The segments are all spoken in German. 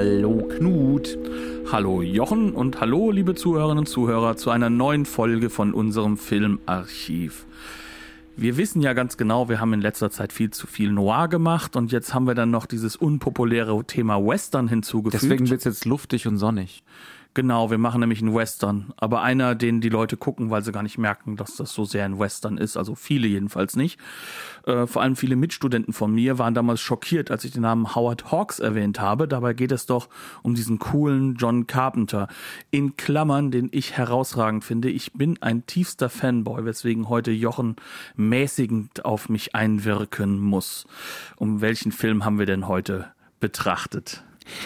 Hallo Knut. Hallo Jochen und hallo liebe Zuhörerinnen und Zuhörer zu einer neuen Folge von unserem Filmarchiv. Wir wissen ja ganz genau, wir haben in letzter Zeit viel zu viel Noir gemacht und jetzt haben wir dann noch dieses unpopuläre Thema Western hinzugefügt. Deswegen wird es jetzt luftig und sonnig. Genau, wir machen nämlich einen Western. Aber einer, den die Leute gucken, weil sie gar nicht merken, dass das so sehr ein Western ist. Also viele jedenfalls nicht. Äh, vor allem viele Mitstudenten von mir waren damals schockiert, als ich den Namen Howard Hawks erwähnt habe. Dabei geht es doch um diesen coolen John Carpenter. In Klammern, den ich herausragend finde. Ich bin ein tiefster Fanboy, weswegen heute Jochen mäßigend auf mich einwirken muss. Um welchen Film haben wir denn heute betrachtet?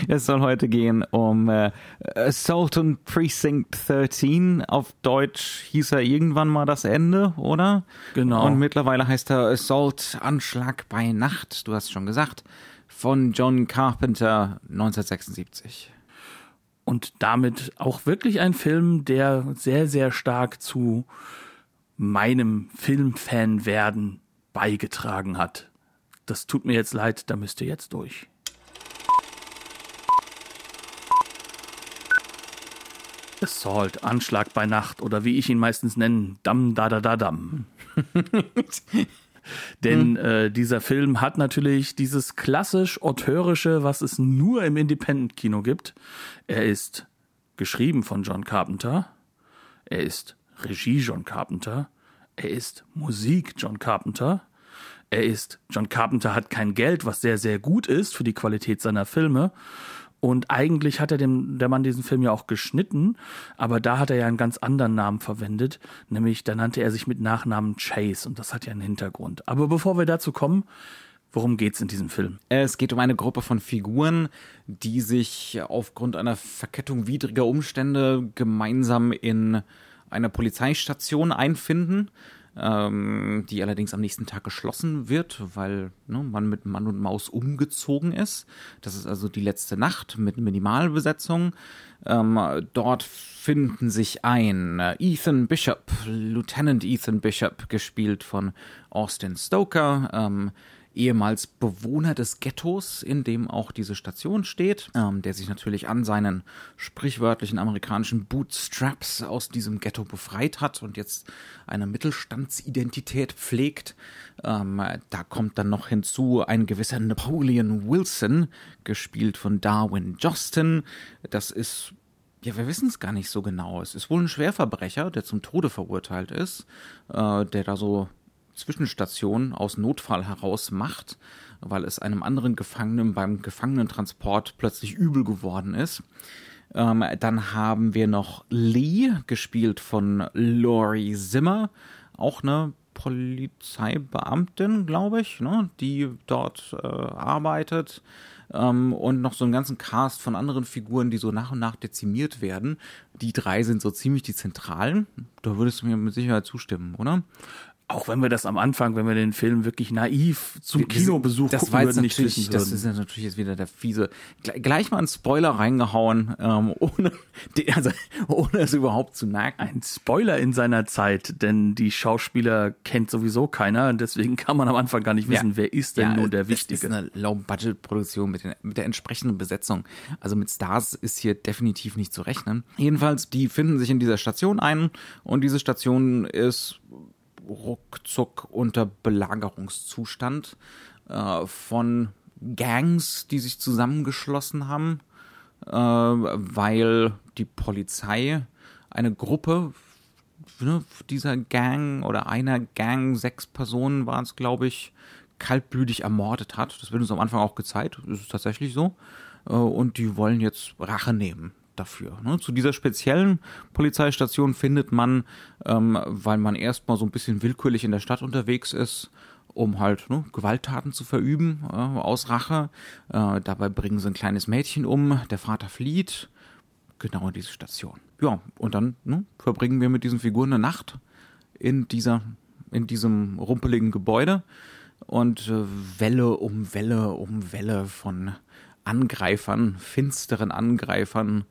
Es soll heute gehen um äh, Assault on Precinct 13. Auf Deutsch hieß er irgendwann mal das Ende, oder? Genau. Und mittlerweile heißt er Assault Anschlag bei Nacht, du hast schon gesagt, von John Carpenter 1976. Und damit auch wirklich ein Film, der sehr, sehr stark zu meinem Filmfan werden beigetragen hat. Das tut mir jetzt leid, da müsst ihr jetzt durch. Assault, Anschlag bei Nacht oder wie ich ihn meistens nenne, Dam da da da Dam. Denn äh, dieser Film hat natürlich dieses klassisch auteurische, was es nur im Independent-Kino gibt. Er ist geschrieben von John Carpenter. Er ist Regie John Carpenter. Er ist Musik John Carpenter. Er ist John Carpenter hat kein Geld, was sehr, sehr gut ist für die Qualität seiner Filme. Und eigentlich hat er dem, der Mann diesen Film ja auch geschnitten, aber da hat er ja einen ganz anderen Namen verwendet, nämlich da nannte er sich mit Nachnamen Chase und das hat ja einen Hintergrund. Aber bevor wir dazu kommen, worum geht's in diesem Film? Es geht um eine Gruppe von Figuren, die sich aufgrund einer Verkettung widriger Umstände gemeinsam in einer Polizeistation einfinden ähm, die allerdings am nächsten Tag geschlossen wird, weil ne, man mit Mann und Maus umgezogen ist. Das ist also die letzte Nacht mit Minimalbesetzung. Ähm, dort finden sich ein äh, Ethan Bishop, Lieutenant Ethan Bishop, gespielt von Austin Stoker, ähm, ehemals Bewohner des Ghettos, in dem auch diese Station steht, ähm, der sich natürlich an seinen sprichwörtlichen amerikanischen Bootstraps aus diesem Ghetto befreit hat und jetzt eine Mittelstandsidentität pflegt. Ähm, da kommt dann noch hinzu ein gewisser Napoleon Wilson, gespielt von Darwin Justin. Das ist ja, wir wissen es gar nicht so genau. Es ist wohl ein Schwerverbrecher, der zum Tode verurteilt ist, äh, der da so Zwischenstation aus Notfall heraus macht, weil es einem anderen Gefangenen beim Gefangenentransport plötzlich übel geworden ist. Ähm, dann haben wir noch Lee, gespielt von Laurie Zimmer, auch eine Polizeibeamtin, glaube ich, ne, die dort äh, arbeitet. Ähm, und noch so einen ganzen Cast von anderen Figuren, die so nach und nach dezimiert werden. Die drei sind so ziemlich die Zentralen. Da würdest du mir mit Sicherheit zustimmen, oder? Auch wenn wir das am Anfang, wenn wir den Film wirklich naiv zum Kinobesuch das gucken würden, nicht wissen würden. Das ist ja natürlich jetzt wieder der fiese. Gleich mal einen Spoiler reingehauen, ähm, ohne, also, ohne es überhaupt zu merken. Ein Spoiler in seiner Zeit, denn die Schauspieler kennt sowieso keiner und deswegen kann man am Anfang gar nicht wissen, ja. wer ist denn ja, nun der Wichtige. Das ist eine Low-Budget-Produktion mit, mit der entsprechenden Besetzung. Also mit Stars ist hier definitiv nicht zu rechnen. Jedenfalls, die finden sich in dieser Station ein und diese Station ist ruckzuck unter Belagerungszustand äh, von Gangs, die sich zusammengeschlossen haben, äh, weil die Polizei eine Gruppe ne, dieser Gang oder einer Gang, sechs Personen waren es, glaube ich, kaltblütig ermordet hat. Das wird uns am Anfang auch gezeigt. Das ist tatsächlich so. Äh, und die wollen jetzt Rache nehmen dafür. Ne? Zu dieser speziellen Polizeistation findet man, ähm, weil man erstmal so ein bisschen willkürlich in der Stadt unterwegs ist, um halt ne, Gewalttaten zu verüben äh, aus Rache. Äh, dabei bringen sie ein kleines Mädchen um, der Vater flieht, genau in diese Station. Ja, und dann ne, verbringen wir mit diesen Figuren eine Nacht in dieser, in diesem rumpeligen Gebäude und äh, Welle um Welle um Welle von Angreifern, finsteren Angreifern,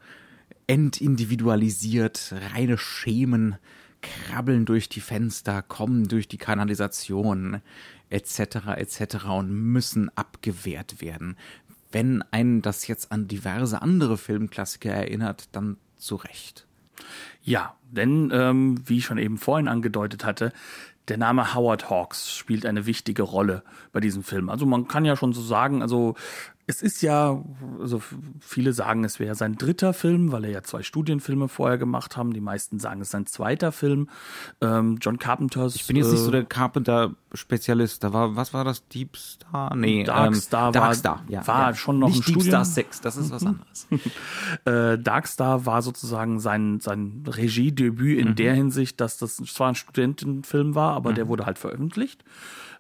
entindividualisiert, reine Schemen, krabbeln durch die Fenster, kommen durch die Kanalisation, etc., etc. und müssen abgewehrt werden. Wenn einen das jetzt an diverse andere Filmklassiker erinnert, dann zu Recht. Ja, denn ähm, wie ich schon eben vorhin angedeutet hatte, der Name Howard Hawks spielt eine wichtige Rolle bei diesem Film. Also man kann ja schon so sagen, also es ist ja, also viele sagen, es wäre sein dritter Film, weil er ja zwei Studienfilme vorher gemacht haben. Die meisten sagen, es ist sein zweiter Film. Ähm, John Carpenters. Ich bin jetzt äh, nicht so der Carpenter-Spezialist. Da war, was war das? Deep Star? Nee, Dark Star ähm, war, Dark Star, ja, war ja. schon noch nicht ein Deep Studien Star 6, das ist was anderes. äh, Darkstar war sozusagen sein, sein Regiedebüt in Mhm. der Hinsicht, dass das zwar ein Studentenfilm war, aber Mhm. der wurde halt veröffentlicht.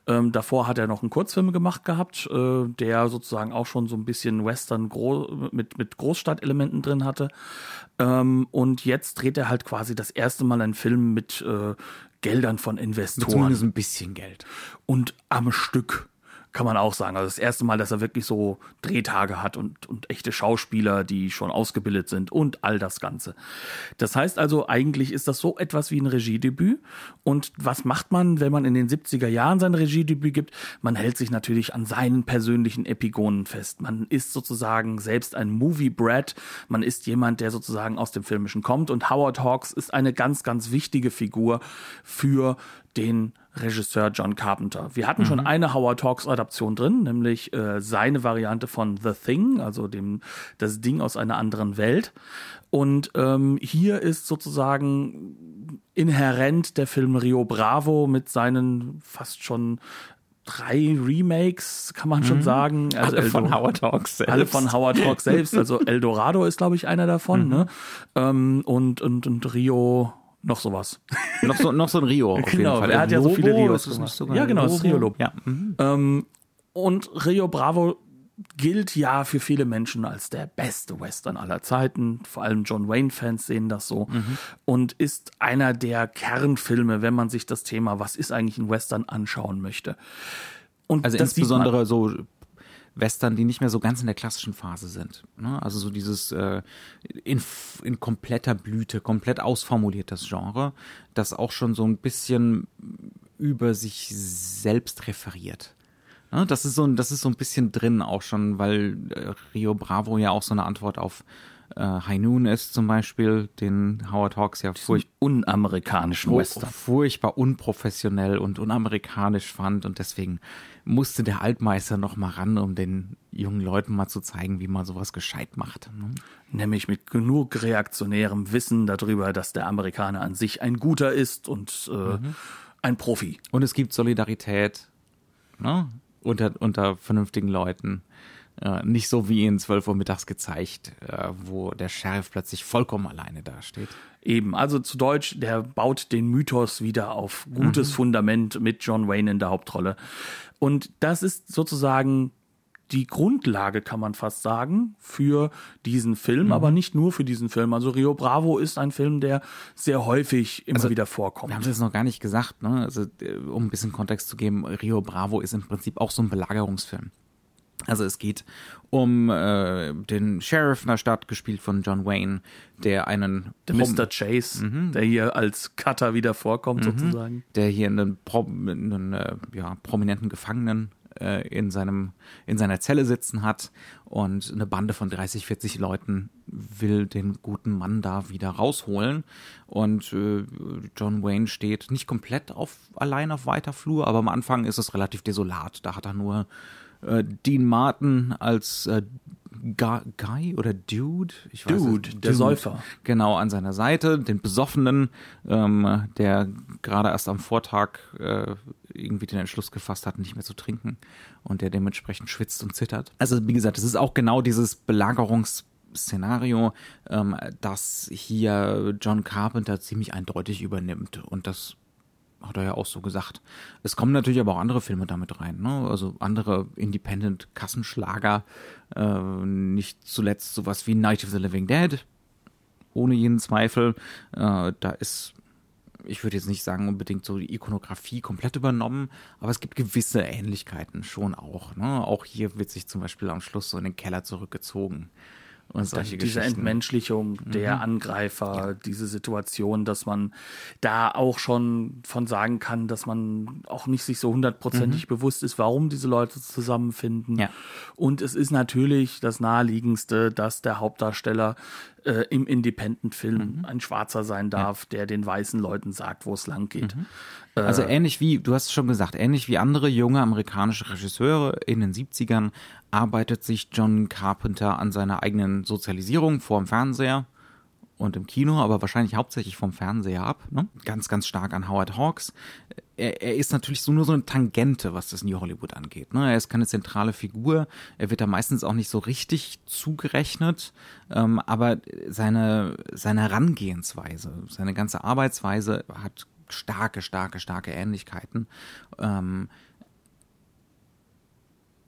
Ähm, davor hat er noch einen Kurzfilm gemacht gehabt, äh, der sozusagen auch schon so ein bisschen Western gro mit, mit Großstadtelementen drin hatte. Ähm, und jetzt dreht er halt quasi das erste Mal einen Film mit äh, Geldern von Investoren Zumindest ein bisschen Geld. und am Stück kann man auch sagen. Also das erste Mal, dass er wirklich so Drehtage hat und, und echte Schauspieler, die schon ausgebildet sind und all das Ganze. Das heißt also, eigentlich ist das so etwas wie ein Regiedebüt. Und was macht man, wenn man in den 70er Jahren sein Regiedebüt gibt? Man hält sich natürlich an seinen persönlichen Epigonen fest. Man ist sozusagen selbst ein Movie-Brat. Man ist jemand, der sozusagen aus dem Filmischen kommt. Und Howard Hawks ist eine ganz, ganz wichtige Figur für den Regisseur John Carpenter. Wir hatten schon eine Howard Hawks Adaption drin, nämlich äh, seine Variante von The Thing, also dem das Ding aus einer anderen Welt. Und ähm, hier ist sozusagen inhärent der Film Rio Bravo mit seinen fast schon drei Remakes, kann man schon sagen. Also Alle von Howard Hawks selbst. alle von Howard Hawks selbst. Also Eldorado ist, glaube ich, einer davon. Ne? Ähm, und, und, und Rio noch sowas. noch, so, noch so ein Rio auf Genau, jeden Fall. er hat ja so viele Lobo, Rios gemacht. Ja, genau, es ist Lobo? Rio Lobo. Ja. mhm. Ähm, und Rio Bravo gilt ja für viele Menschen als der beste Western aller Zeiten. Vor allem John Wayne-Fans sehen das so. Mhm. Und ist einer der Kernfilme, wenn man sich das Thema, was ist eigentlich ein Western, anschauen möchte. Und Also das insbesondere so Western, die nicht mehr so ganz in der klassischen Phase sind. Ne? Also so dieses äh, in, in kompletter Blüte, komplett ausformuliertes Genre, das auch schon so ein bisschen über sich selbst referiert. Ne? Das ist so ein, das ist so ein bisschen drin auch schon, weil äh, Rio Bravo ja auch so eine Antwort auf äh, High Noon ist zum Beispiel, den Howard Hawks ja furcht, unamerikanischen Western. furchtbar unprofessionell und unamerikanisch fand und deswegen musste der Altmeister noch mal ran, um den jungen Leuten mal zu zeigen, wie man sowas gescheit macht. ne? Nämlich mit genug reaktionärem Wissen darüber, dass der Amerikaner an sich ein guter ist und äh, ein Profi. Und es gibt Solidarität ne? unter, unter vernünftigen Leuten. Äh, nicht so wie in 12 Uhr mittags gezeigt, äh, wo der Sheriff plötzlich vollkommen alleine dasteht. Eben, also zu Deutsch, der baut den Mythos wieder auf gutes Fundament mit John Wayne in der Hauptrolle. Und das ist sozusagen die Grundlage, kann man fast sagen, für diesen Film, aber nicht nur für diesen Film. Also Rio Bravo ist ein Film, der sehr häufig immer wieder vorkommt. Wir haben das noch gar nicht gesagt, ne? Also, äh, um ein bisschen Kontext zu geben, Rio Bravo ist im Prinzip auch so ein Belagerungsfilm. Also es geht um äh, den Sheriff in der Stadt, gespielt von John Wayne, der einen Der Mr. Chase, der hier als Cutter wieder vorkommt, sozusagen. der hier einen, Pro einen äh, ja, prominenten Gefangenen äh, in, seinem, in seiner Zelle sitzen hat und eine Bande von 30, 40 Leuten will den guten Mann da wieder rausholen und äh, John Wayne steht nicht komplett auf, allein auf weiter Flur, aber am Anfang ist es relativ desolat. Da hat er nur äh, Dean Martin als äh, Guy oder Dude? Ich weiß Dude, es- der Säufer. Genau, an seiner Seite, den Besoffenen, ähm, der gerade erst am Vortag äh, irgendwie den Entschluss gefasst hat, nicht mehr zu trinken und der dementsprechend schwitzt und zittert. Also wie gesagt, es ist auch genau dieses Belagerungsszenario, ähm, das hier John Carpenter ziemlich eindeutig übernimmt und das hat er ja auch so gesagt. Es kommen natürlich aber auch andere Filme damit rein, ne? Also andere Independent-Kassenschlager, äh, nicht zuletzt sowas wie Night of the Living Dead, ohne jeden Zweifel. Äh, da ist ich würde jetzt nicht sagen unbedingt so die Ikonografie komplett übernommen, aber es gibt gewisse Ähnlichkeiten schon auch. Ne? Auch hier wird sich zum Beispiel am Schluss so in den Keller zurückgezogen und solche diese Entmenschlichung der mhm. Angreifer, ja. diese Situation, dass man da auch schon von sagen kann, dass man auch nicht sich so hundertprozentig mhm. bewusst ist, warum diese Leute zusammenfinden. Ja. Und es ist natürlich das Naheliegendste, dass der Hauptdarsteller äh, im Independent-Film mhm. ein Schwarzer sein darf, der den weißen Leuten sagt, wo es lang geht. Mhm. Also äh, ähnlich wie, du hast es schon gesagt, ähnlich wie andere junge amerikanische Regisseure in den 70ern arbeitet sich John Carpenter an seiner eigenen Sozialisierung vor dem Fernseher und im Kino, aber wahrscheinlich hauptsächlich vom Fernseher ab. Ne? Ganz, ganz stark an Howard Hawks. Er, er, ist natürlich so nur so eine Tangente, was das New Hollywood angeht. Ne? Er ist keine zentrale Figur. Er wird da meistens auch nicht so richtig zugerechnet. Ähm, aber seine, seine Herangehensweise, seine ganze Arbeitsweise hat starke, starke, starke Ähnlichkeiten. Ähm,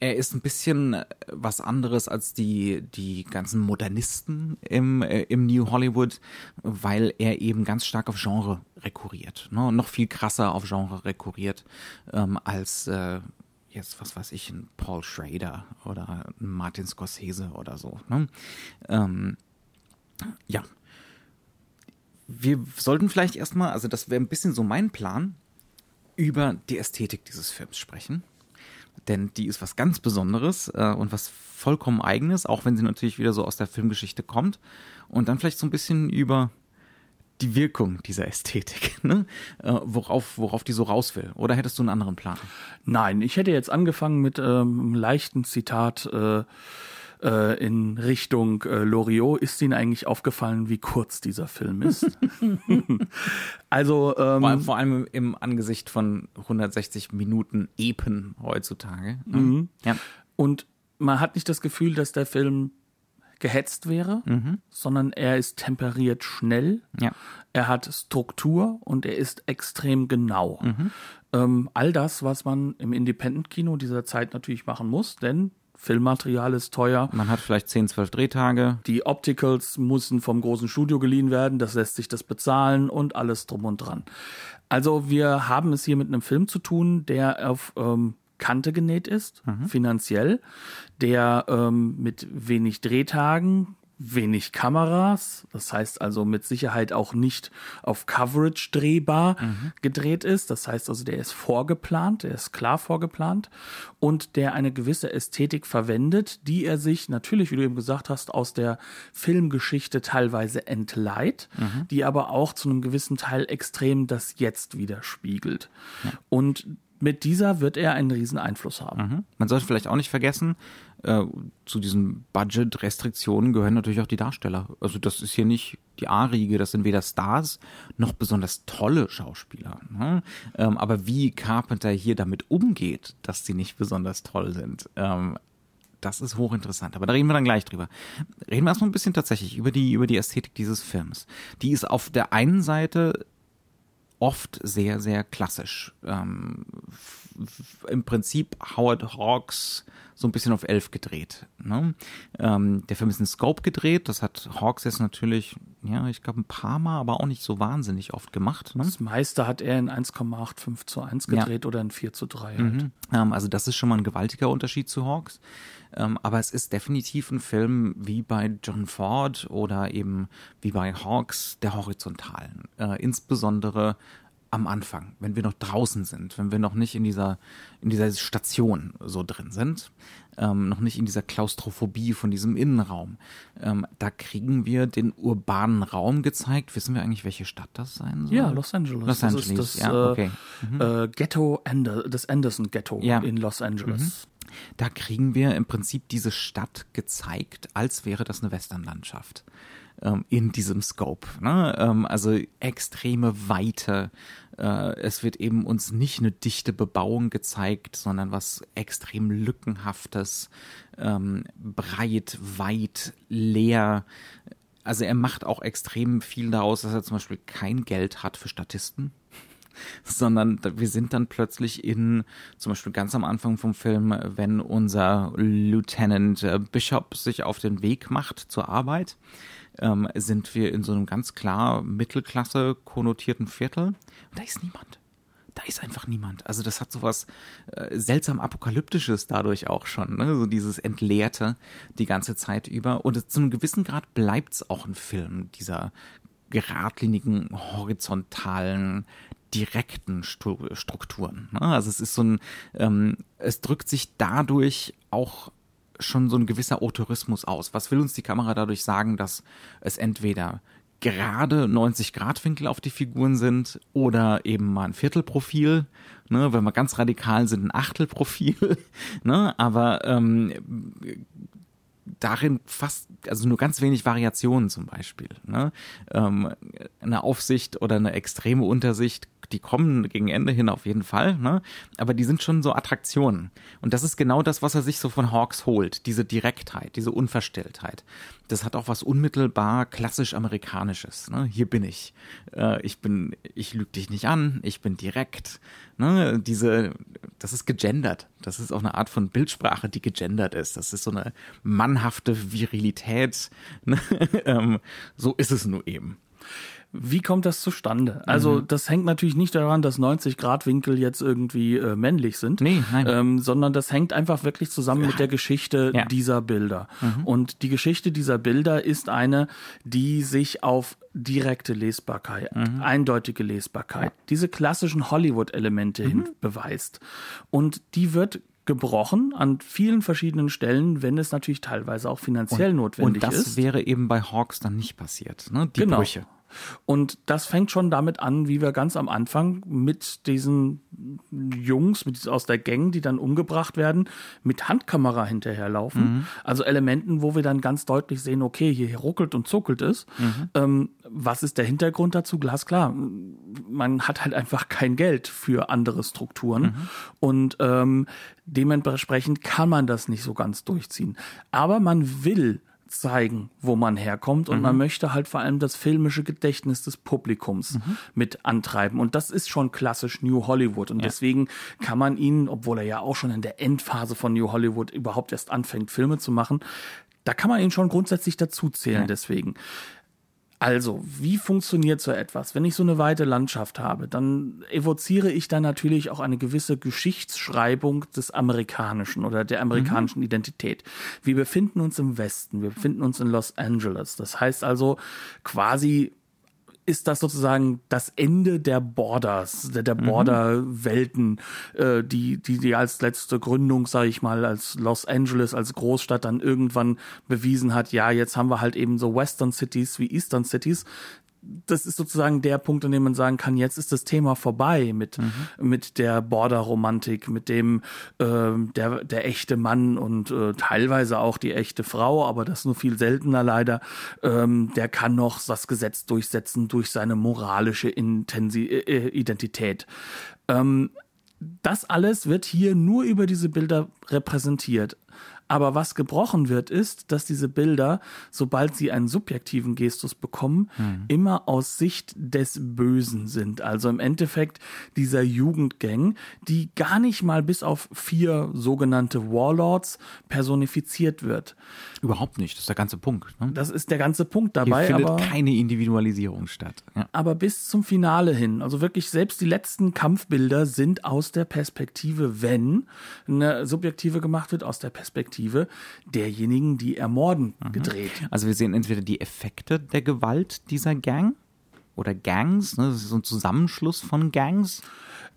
er ist ein bisschen äh, was anderes als die, die ganzen Modernisten im, äh, im New Hollywood, weil er eben ganz stark auf Genre rekurriert. Ne? noch viel krasser auf Genre rekurriert ähm, als äh, jetzt, was weiß ich, ein Paul Schrader oder ein Martin Scorsese oder so. Ne? Ähm, ja. Wir sollten vielleicht erstmal, also das wäre ein bisschen so mein Plan, über die Ästhetik dieses Films sprechen denn die ist was ganz Besonderes äh, und was vollkommen eigenes, auch wenn sie natürlich wieder so aus der Filmgeschichte kommt. Und dann vielleicht so ein bisschen über die Wirkung dieser Ästhetik, ne? äh, worauf, worauf die so raus will. Oder hättest du einen anderen Plan? Nein, ich hätte jetzt angefangen mit ähm, einem leichten Zitat. Äh äh, in Richtung äh, Loriot. Ist Ihnen eigentlich aufgefallen, wie kurz dieser Film ist? also ähm, vor, allem, vor, allem, im Angesicht von 160 Minuten Epen heutzutage. Ne? Mhm. Ja. Und man hat nicht das Gefühl, dass der Film gehetzt wäre, mhm. sondern er ist temperiert schnell. Ja. Er hat Struktur und er ist extrem genau. Mhm. Ähm, all das, was man im Independent-Kino dieser Zeit natürlich machen muss, denn Filmmaterial ist teuer. Man hat vielleicht 10, 12 Drehtage. Die Opticals müssen vom großen Studio geliehen werden, das lässt sich das bezahlen und alles drum und dran. Also wir haben es hier mit einem Film zu tun, der auf ähm, Kante genäht ist, mhm. finanziell, der ähm, mit wenig Drehtagen, wenig Kameras, das heißt also mit Sicherheit auch nicht auf Coverage drehbar mhm. gedreht ist. Das heißt also, der ist vorgeplant, der ist klar vorgeplant und der eine gewisse Ästhetik verwendet, die er sich natürlich, wie du eben gesagt hast, aus der Filmgeschichte teilweise entleiht, mhm. die aber auch zu einem gewissen Teil extrem das Jetzt widerspiegelt. Ja. Und mit dieser wird er einen riesen Einfluss haben. Mhm. Man sollte vielleicht auch nicht vergessen, äh, zu diesen Budget-Restriktionen gehören natürlich auch die Darsteller. Also das ist hier nicht die A-Riege, das sind weder Stars noch besonders tolle Schauspieler. Ne? Ähm, aber wie Carpenter hier damit umgeht, dass sie nicht besonders toll sind, ähm, das ist hochinteressant. Aber da reden wir dann gleich drüber. Reden wir erstmal ein bisschen tatsächlich über die, über die Ästhetik dieses Films. Die ist auf der einen Seite oft sehr, sehr klassisch. Ähm, Im Prinzip Howard Hawks so ein bisschen auf elf gedreht. Ne? Ähm, der Film ist in Scope gedreht, das hat Hawks jetzt natürlich, ja, ich glaube ein paar Mal, aber auch nicht so wahnsinnig oft gemacht. Ne? Das meiste hat er in 1,85 zu 1 gedreht ja. oder in 4 zu 3 halt. Mhm. Ähm, also das ist schon mal ein gewaltiger Unterschied zu Hawks. Ähm, aber es ist definitiv ein Film wie bei John Ford oder eben wie bei Hawks der Horizontalen. Äh, insbesondere am Anfang, wenn wir noch draußen sind, wenn wir noch nicht in dieser, in dieser Station so drin sind, ähm, noch nicht in dieser Klaustrophobie von diesem Innenraum. Ähm, da kriegen wir den urbanen Raum gezeigt. Wissen wir eigentlich, welche Stadt das sein soll? Ja, Los Angeles. Los Angeles, das ist das, ja, okay. Mhm. Äh, Ghetto, Ander, das Anderson Ghetto ja. in Los Angeles. Mhm. Da kriegen wir im Prinzip diese Stadt gezeigt, als wäre das eine Westernlandschaft ähm, in diesem Scope. Ne? Ähm, also extreme Weite. Äh, es wird eben uns nicht eine dichte Bebauung gezeigt, sondern was extrem lückenhaftes, ähm, breit, weit, leer. Also er macht auch extrem viel daraus, dass er zum Beispiel kein Geld hat für Statisten sondern wir sind dann plötzlich in, zum Beispiel ganz am Anfang vom Film, wenn unser Lieutenant äh, Bishop sich auf den Weg macht zur Arbeit, ähm, sind wir in so einem ganz klar Mittelklasse konnotierten Viertel. Und da ist niemand da ist einfach niemand. Also das hat sowas äh, seltsam apokalyptisches dadurch auch schon, ne? so dieses Entleerte die ganze Zeit über. Und zu einem gewissen Grad bleibt's auch ein Film dieser geradlinigen, horizontalen, direkten Strukturen. Ne? Also es ist so ein, ähm, es drückt sich dadurch auch schon so ein gewisser Autorismus aus. Was will uns die Kamera dadurch sagen, dass es entweder gerade 90 Grad Winkel auf die Figuren sind oder eben mal ein Viertelprofil, ne, wenn wir ganz radikal sind, ein Achtelprofil, ne, aber ähm, darin fast, also nur ganz wenig Variationen zum Beispiel. Ne? Ähm, eine Aufsicht oder eine extreme Untersicht die kommen gegen Ende hin auf jeden Fall, ne? aber die sind schon so Attraktionen. Und das ist genau das, was er sich so von Hawks holt, diese Direktheit, diese Unverstelltheit. Das hat auch was unmittelbar klassisch amerikanisches. Ne? Hier bin ich. Äh, ich bin, ich lüge dich nicht an, ich bin direkt. Ne? Diese, das ist gegendert. Das ist auch eine Art von Bildsprache, die gegendert ist. Das ist so eine mannhafte Virilität. Ähm, so ist es nur eben. Wie kommt das zustande? Also, mhm. das hängt natürlich nicht daran, dass 90 Grad Winkel jetzt irgendwie äh, männlich sind, nee, nein. Ähm, sondern das hängt einfach wirklich zusammen ja. mit der Geschichte ja. dieser Bilder. Mhm. Und die Geschichte dieser Bilder ist eine, die sich auf direkte Lesbarkeit, mhm. eindeutige Lesbarkeit, ja. diese klassischen Hollywood-Elemente mhm. hin beweist. Und die wird gebrochen an vielen verschiedenen Stellen, wenn es natürlich teilweise auch finanziell und, notwendig ist. Und das ist. wäre eben bei Hawks dann nicht passiert, ne? Die genau. Brüche. Und das fängt schon damit an, wie wir ganz am Anfang mit diesen Jungs mit aus der Gang, die dann umgebracht werden, mit Handkamera hinterherlaufen. Mhm. Also Elementen, wo wir dann ganz deutlich sehen, okay, hier ruckelt und zuckelt es. Mhm. Ähm, was ist der Hintergrund dazu? Glasklar. Man hat halt einfach kein Geld für andere Strukturen. Mhm. Und ähm, dementsprechend kann man das nicht so ganz durchziehen. Aber man will zeigen, wo man herkommt und mhm. man möchte halt vor allem das filmische Gedächtnis des Publikums mhm. mit antreiben und das ist schon klassisch New Hollywood und ja. deswegen kann man ihn, obwohl er ja auch schon in der Endphase von New Hollywood überhaupt erst anfängt, Filme zu machen, da kann man ihn schon grundsätzlich dazu zählen ja. deswegen. Also, wie funktioniert so etwas? Wenn ich so eine weite Landschaft habe, dann evoziere ich da natürlich auch eine gewisse Geschichtsschreibung des Amerikanischen oder der amerikanischen mhm. Identität. Wir befinden uns im Westen, wir befinden uns in Los Angeles. Das heißt also quasi ist das sozusagen das Ende der Borders, der, der mhm. Border-Welten, äh, die, die, die als letzte Gründung, sage ich mal, als Los Angeles, als Großstadt dann irgendwann bewiesen hat, ja, jetzt haben wir halt eben so Western Cities wie Eastern Cities, das ist sozusagen der Punkt, an dem man sagen kann, jetzt ist das Thema vorbei mit, mhm. mit der Border-Romantik, mit dem äh, der, der echte Mann und äh, teilweise auch die echte Frau, aber das nur viel seltener leider, ähm, der kann noch das Gesetz durchsetzen durch seine moralische Intensi äh, Identität. Ähm, das alles wird hier nur über diese Bilder repräsentiert. Aber was gebrochen wird, ist, dass diese Bilder, sobald sie einen subjektiven Gestus bekommen, mhm. immer aus Sicht des Bösen sind. Also im Endeffekt dieser Jugendgang, die gar nicht mal bis auf vier sogenannte Warlords personifiziert wird. Überhaupt nicht, das ist der ganze Punkt. Ne? Das ist der ganze Punkt dabei. Hier findet aber, keine Individualisierung statt. Ja. Aber bis zum Finale hin, also wirklich selbst die letzten Kampfbilder sind aus der Perspektive, wenn eine subjektive gemacht wird, aus der Perspektive Perspektive derjenigen, die ermorden, mhm. gedreht. Also wir sehen entweder die Effekte der Gewalt dieser Gang oder Gangs, ne? das ist so ein Zusammenschluss von Gangs.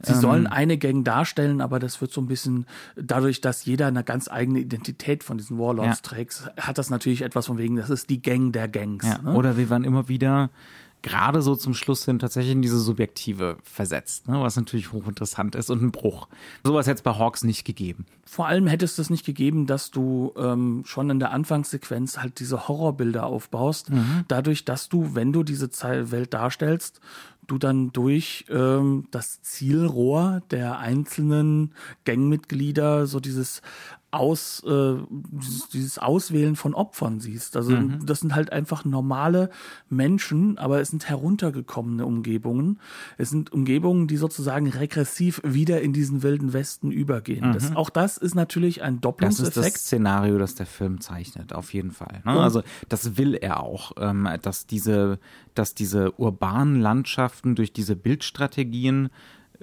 Sie ähm, sollen eine Gang darstellen, aber das wird so ein bisschen dadurch, dass jeder eine ganz eigene Identität von diesen Warlords ja. trägt, hat das natürlich etwas von wegen, das ist die Gang der Gangs. Ja. Ne? Oder wir waren immer wieder gerade so zum Schluss hin tatsächlich in diese Subjektive versetzt, ne? was natürlich hochinteressant ist und ein Bruch. Sowas hätte es bei Hawks nicht gegeben. Vor allem hätte es das nicht gegeben, dass du ähm, schon in der Anfangssequenz halt diese Horrorbilder aufbaust, mhm. dadurch, dass du, wenn du diese Welt darstellst, du dann durch ähm, das Zielrohr der einzelnen Gangmitglieder so dieses aus, äh, dieses Auswählen von Opfern siehst. Also mhm. das sind halt einfach normale Menschen, aber es sind heruntergekommene Umgebungen. Es sind Umgebungen, die sozusagen regressiv wieder in diesen wilden Westen übergehen. Mhm. Das, auch das ist natürlich ein Doppelungseffekt. Das ist das Szenario, das der Film zeichnet, auf jeden Fall. Ne? Also das will er auch, ähm, dass diese, dass diese urbanen Landschaften durch diese Bildstrategien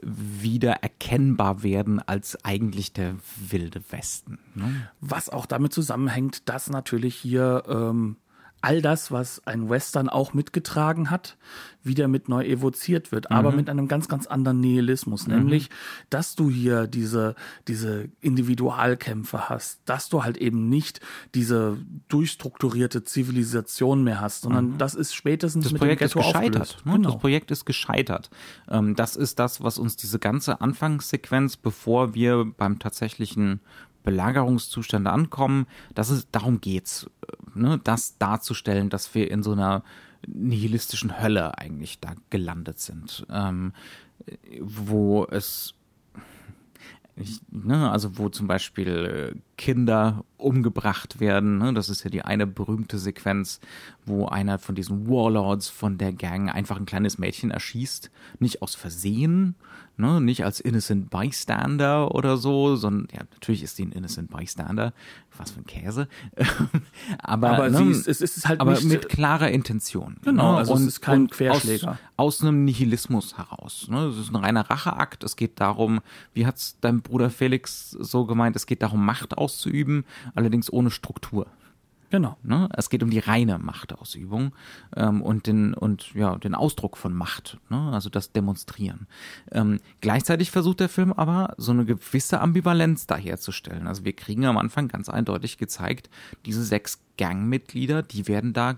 wieder erkennbar werden als eigentlich der wilde Westen. Ne? Was auch damit zusammenhängt, dass natürlich hier ähm, all das, was ein Western auch mitgetragen hat, wieder mit neu evoziert wird, mhm. aber mit einem ganz, ganz anderen Nihilismus, mhm. nämlich, dass du hier diese, diese Individualkämpfe hast, dass du halt eben nicht diese durchstrukturierte Zivilisation mehr hast, sondern mhm. das ist spätestens das mit Projekt dem Ghetto ist gescheitert. Ne? Genau. Das Projekt ist gescheitert. Ähm, das ist das, was uns diese ganze Anfangssequenz, bevor wir beim tatsächlichen Belagerungszustände ankommen. Das ist, darum geht's, ne? das darzustellen, dass wir in so einer nihilistischen Hölle eigentlich da gelandet sind, ähm, wo es ich, ne, also wo zum Beispiel Kinder umgebracht werden. Ne? Das ist ja die eine berühmte Sequenz, wo einer von diesen Warlords von der Gang einfach ein kleines Mädchen erschießt. Nicht aus Versehen, ne? nicht als Innocent Bystander oder so, sondern ja, natürlich ist sie ein Innocent Bystander. Was für ein Käse. aber aber ne? ist, es ist halt aber nicht, mit klarer Intention. Genau, ne? also und, es ist kein Querschläger. Aus, aus einem Nihilismus heraus. Ne? Es ist ein reiner Racheakt. Es geht darum, wie hat's dein Bruder Felix so gemeint, es geht darum, Macht auszuüben, allerdings ohne Struktur. Genau. Ne? Es geht um die reine Machtausübung ähm, und den und ja den Ausdruck von Macht, ne? also das Demonstrieren. Ähm, gleichzeitig versucht der Film aber so eine gewisse Ambivalenz daherzustellen. Also wir kriegen am Anfang ganz eindeutig gezeigt, diese sechs Gangmitglieder, die werden da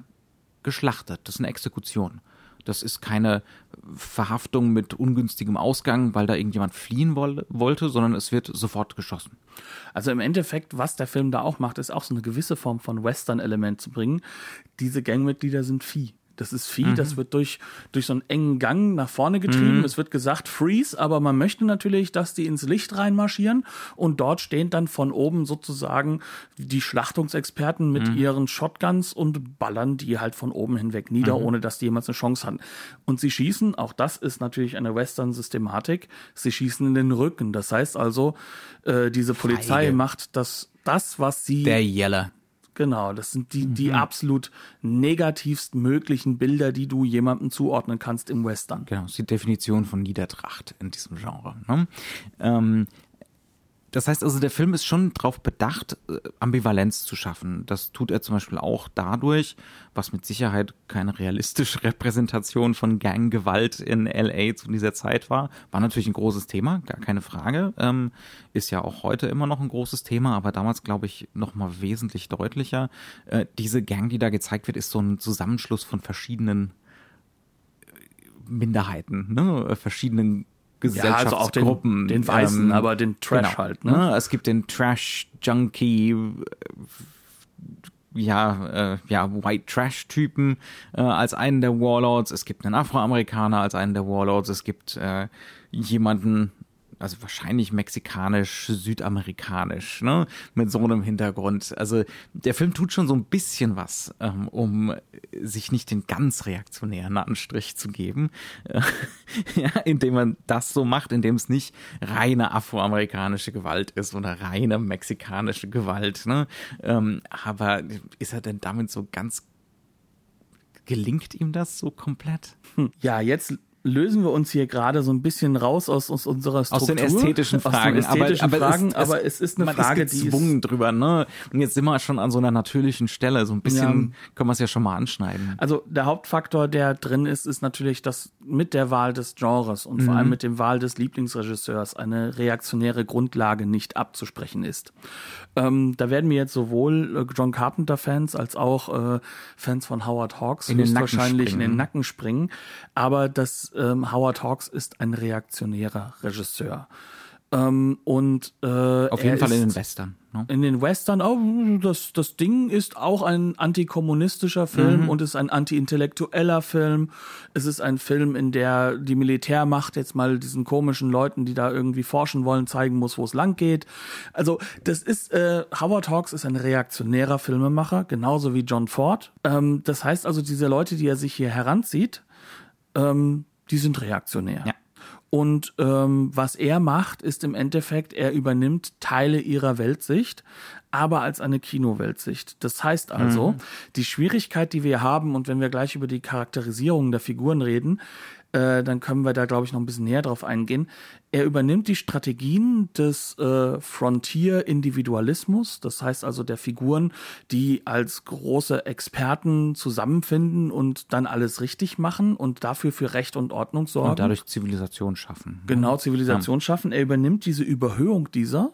geschlachtet. Das ist eine Exekution. Das ist keine Verhaftung mit ungünstigem Ausgang, weil da irgendjemand fliehen woll wollte, sondern es wird sofort geschossen. Also im Endeffekt, was der Film da auch macht, ist auch so eine gewisse Form von Western-Element zu bringen. Diese Gangmitglieder sind Vieh. Das ist Vieh, mhm. das wird durch, durch so einen engen Gang nach vorne getrieben. Mhm. Es wird gesagt, freeze, aber man möchte natürlich, dass die ins Licht reinmarschieren und dort stehen dann von oben sozusagen die Schlachtungsexperten mit mhm. ihren Shotguns und ballern die halt von oben hinweg nieder, mhm. ohne dass die jemals eine Chance hatten. Und sie schießen, auch das ist natürlich eine Western-Systematik, sie schießen in den Rücken. Das heißt also, äh, diese Polizei Feige. macht das, das, was sie. Der Yeller. Genau, das sind die, die mhm. absolut negativst möglichen Bilder, die du jemandem zuordnen kannst im Western. Genau, das ist die Definition von Niedertracht in diesem Genre. Ne? Ähm, das heißt also, der Film ist schon darauf bedacht, äh, Ambivalenz zu schaffen. Das tut er zum Beispiel auch dadurch, was mit Sicherheit keine realistische Repräsentation von Ganggewalt in LA zu dieser Zeit war. War natürlich ein großes Thema, gar keine Frage. Ähm, ist ja auch heute immer noch ein großes Thema, aber damals, glaube ich, noch mal wesentlich deutlicher. Äh, diese Gang, die da gezeigt wird, ist so ein Zusammenschluss von verschiedenen äh, Minderheiten, ne? verschiedenen Gesellschaftsgruppen. Ja, also auch den, den Weißen, ähm, aber den Trash genau, halt. Ne? ne? Es gibt den Trash-Junkie, äh, ja, äh, ja, White Trash-Typen äh, als einen der Warlords. Es gibt einen Afroamerikaner als einen der Warlords. Es gibt äh, jemanden, also wahrscheinlich mexikanisch, südamerikanisch, ne, mit so einem Hintergrund. Also der Film tut schon so ein bisschen was, ähm, um sich nicht den ganz reaktionären Anstrich zu geben, ja, indem man das so macht, indem es nicht reine afroamerikanische Gewalt ist oder reine mexikanische Gewalt, ne, ähm, aber ist er denn damit so ganz Gelingt ihm das so komplett? Hm. Ja, jetzt lösen wir uns hier gerade so ein bisschen raus aus, aus unserer Struktur. Aus den ästhetischen Fragen. Den ästhetischen aber, Fragen, aber, es, aber es ist eine man Frage, ist gezwungen die drüber, ne? Und jetzt sind wir schon an so einer natürlichen Stelle. So ein bisschen ja. können wir es ja schon mal anschneiden. Also der Hauptfaktor, der drin ist, ist natürlich, dass mit der Wahl des Genres und mhm. vor allem mit dem Wahl des Lieblingsregisseurs eine reaktionäre Grundlage nicht abzusprechen ist. Ähm, da werden mir jetzt sowohl äh, John Carpenter-Fans als auch äh, Fans von Howard Hawks in den wahrscheinlich springen. in den Nacken springen. Aber das ähm, Howard Hawks ist ein reaktionärer Regisseur. Ähm, und äh, Auf jeden Fall in den Western. Ne? in den Western, oh, das, das Ding ist auch ein antikommunistischer Film Mhm. und ist ein anti-intellektueller Film. Es ist ein Film, in der die Militärmacht jetzt mal diesen komischen Leuten, die da irgendwie forschen wollen, zeigen muss, wo es lang geht. Also das ist, äh, Howard Hawks ist ein reaktionärer Filmemacher, genauso wie John Ford. Ähm, das heißt also, diese Leute, die er sich hier heranzieht, ähm, die sind reaktionär. Ja. Und ähm, was er macht, ist im Endeffekt, er übernimmt Teile ihrer Weltsicht, aber als eine Kinoweltsicht. Das heißt also, die Schwierigkeit, die wir haben, und wenn wir gleich über die Charakterisierung der Figuren reden, äh, dann können wir da, glaube ich, noch ein bisschen näher drauf eingehen. Er übernimmt die Strategien des äh, Frontier-Individualismus, das heißt also der Figuren, die als große Experten zusammenfinden und dann alles richtig machen und dafür für Recht und Ordnung sorgen. Und dadurch Zivilisation schaffen. Genau, Zivilisation schaffen. Er übernimmt diese Überhöhung dieser,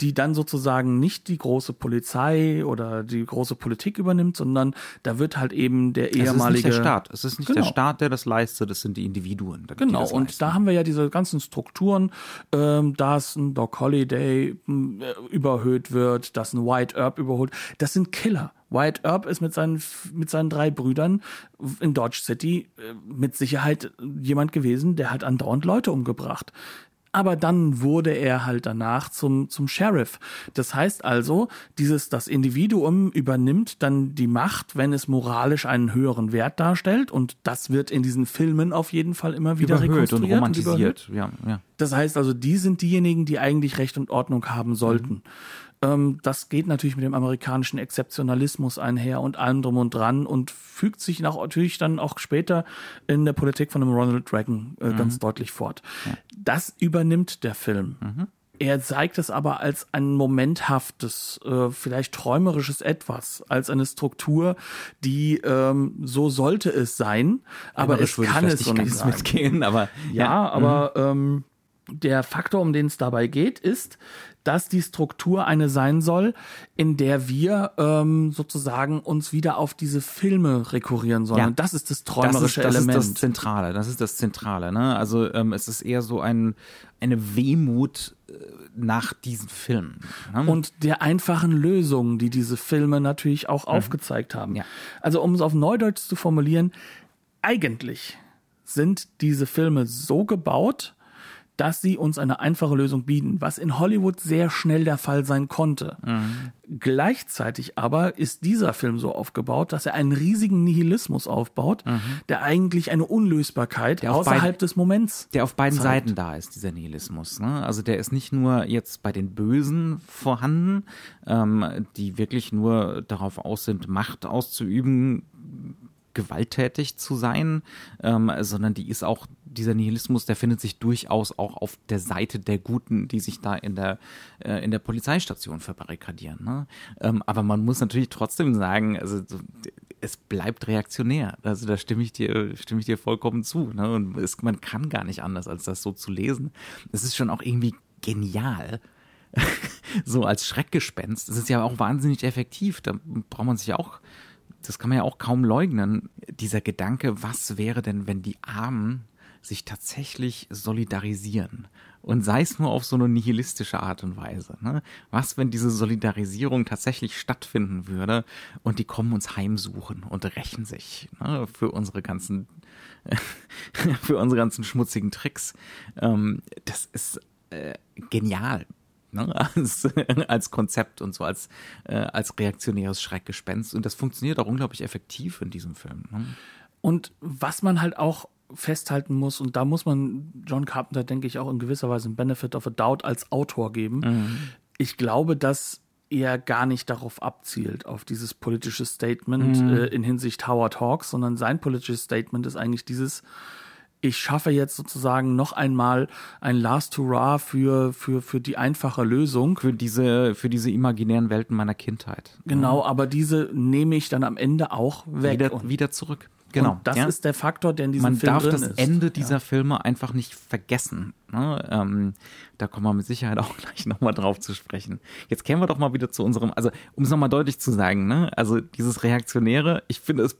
die dann sozusagen nicht die große Polizei oder die große Politik übernimmt, sondern da wird halt eben der Es ist ehemalige nicht der Staat. Es ist nicht Genau. der Staat, der das leistet, es sind die Individuen. die Genau, das und leisten. da haben wir ja diese ganzen Strukturen, ähm, dass ein Doc Holliday mh, äh, überhöht wird, dass ein White Earp überholt. Das sind Killer. White Earp ist mit seinen, mit seinen drei Brüdern in Dodge City äh, mit Sicherheit jemand gewesen, der hat andauernd Leute umgebracht. Aber dann wurde er halt danach zum, zum Sheriff. Das heißt also, dieses, das Individuum übernimmt dann die Macht, wenn es moralisch einen höheren Wert darstellt. Und das wird in diesen Filmen auf jeden Fall immer wieder überhöht und rekonstruiert überhöht. romantisiert. Ja, ja. Das heißt also, die sind diejenigen, die eigentlich Recht und Ordnung haben sollten. Ähm, das geht natürlich mit dem amerikanischen Exzeptionalismus einher und allem drum und dran und fügt sich nach, natürlich dann auch später in der Politik von dem Ronald Reagan äh, ganz deutlich fort. Das übernimmt der Film. Er zeigt es aber als ein momenthaftes, äh, vielleicht träumerisches Etwas, als eine Struktur, die ähm, so sollte es sein, aber es kann es so nicht sein. mitgehen, aber Ja, aber ähm, der Faktor, um den es dabei geht, ist, dass die Struktur eine sein soll, in der wir ähm, sozusagen uns wieder auf diese Filme rekurrieren sollen. Ja. Und das ist das das träumerische ist, das Element. ist das Zentrale. Das ist das Zentrale. Ne? Also ähm, es ist eher so ein, eine Wehmut äh, nach diesen Filmen. Ne? und der einfachen Lösung, die diese Filme natürlich auch aufgezeigt haben. Ja. Also um es auf Neudeutsch zu formulieren, eigentlich sind diese Filme so gebaut, dass sie uns eine einfache Lösung bieten, was in Hollywood sehr schnell der Fall sein konnte. Gleichzeitig aber ist dieser Film so aufgebaut, dass er einen riesigen Nihilismus aufbaut, der eigentlich eine Unlösbarkeit Der außerhalb des Moments der auf beiden zeigt. Seiten da ist, dieser Nihilismus. Ne? Also der ist nicht nur jetzt bei den Bösen vorhanden, ähm, die wirklich nur darauf aus sind, Macht auszuüben, gewalttätig zu sein, ähm, sondern die ist auch, dieser Nihilismus, der findet sich durchaus auch auf der Seite der Guten, die sich da in der, äh, in der Polizeistation verbarrikadieren. Ne? Ähm, aber man muss natürlich trotzdem sagen, also so, es bleibt reaktionär. Also da stimme ich dir, stimme ich dir vollkommen zu. Ne? Und es, man kann gar nicht anders, als das so zu lesen. Es ist schon auch irgendwie genial. so als Schreckgespenst. Das ist ja auch wahnsinnig effektiv. Da braucht man sich auch, das kann man ja auch kaum leugnen. Dieser Gedanke, was wäre denn, wenn die Armen sich tatsächlich solidarisieren? Und sei es nur auf so eine nihilistische Art und Weise. Ne? Was, wenn diese Solidarisierung tatsächlich stattfinden würde und die kommen uns heimsuchen und rächen sich ne? für unsere ganzen, für unsere ganzen schmutzigen Tricks? Ähm, das ist äh, genial ne, als, als Konzept und so als, äh, als reaktionäres Schreckgespenst. Und das funktioniert auch unglaublich effektiv in diesem Film. Ne? Und was man halt auch festhalten muss, und da muss man John Carpenter, denke ich, auch in gewisser Weise einen Benefit of a Doubt als Autor geben. Ich glaube, dass er gar nicht darauf abzielt, auf dieses politische Statement äh, in Hinsicht Howard Hawks, sondern sein politisches Statement ist eigentlich dieses, ich schaffe jetzt sozusagen noch einmal ein Last Hurrah für, für, für die einfache Lösung. Für diese, für diese imaginären Welten meiner Kindheit. Genau, aber diese nehme ich dann am Ende auch weg. Wieder, und, wieder zurück. Genau. und das ja. ist der Faktor, der in diesem man Film darf drin das ist. Ende dieser Filme einfach nicht vergessen. Ne? Ähm, da kommen wir mit Sicherheit auch gleich nochmal drauf zu sprechen. Jetzt kehren wir doch mal wieder zu unserem, also um es nochmal deutlich zu sagen, ne? also dieses Reaktionäre, ich finde es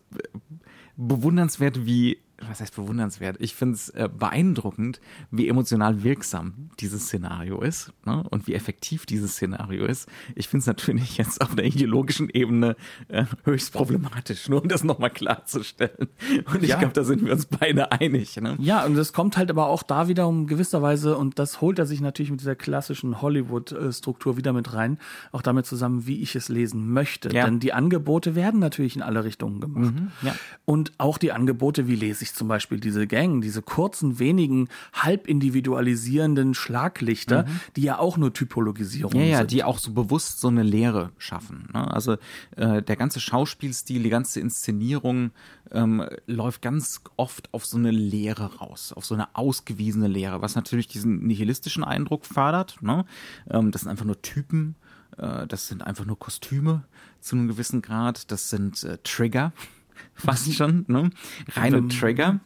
bewundernswert, wie was heißt bewundernswert? Ich finde es äh, beeindruckend, wie emotional wirksam dieses Szenario ist ne? und wie effektiv dieses Szenario ist. Ich finde es natürlich jetzt auf der ideologischen Ebene äh, höchst problematisch, nur um das nochmal klarzustellen. Und ich Ja. glaube, da sind wir uns beide einig. Ne? Ja, und das kommt halt aber auch da wieder um gewisser Weise, und das holt er sich natürlich mit dieser klassischen Hollywood-Struktur wieder mit rein, auch damit zusammen, wie ich es lesen möchte. Ja. Denn die Angebote werden natürlich in alle Richtungen gemacht. ja. Und auch die Angebote, wie lese ich zum Beispiel diese Gang, diese kurzen, wenigen, halb individualisierenden Schlaglichter, die ja auch nur Typologisierung Ja, ja, sind. die auch so bewusst so eine Leere schaffen. Ne? Also äh, der ganze Schauspielstil, die ganze Inszenierung ähm, läuft ganz oft auf so eine Leere raus, auf so eine ausgewiesene Leere, was natürlich diesen nihilistischen Eindruck fördert. Ne? Ähm, das sind einfach nur Typen, äh, das sind einfach nur Kostüme zu einem gewissen Grad, das sind äh, Trigger, fast schon, ne? reine Trigger.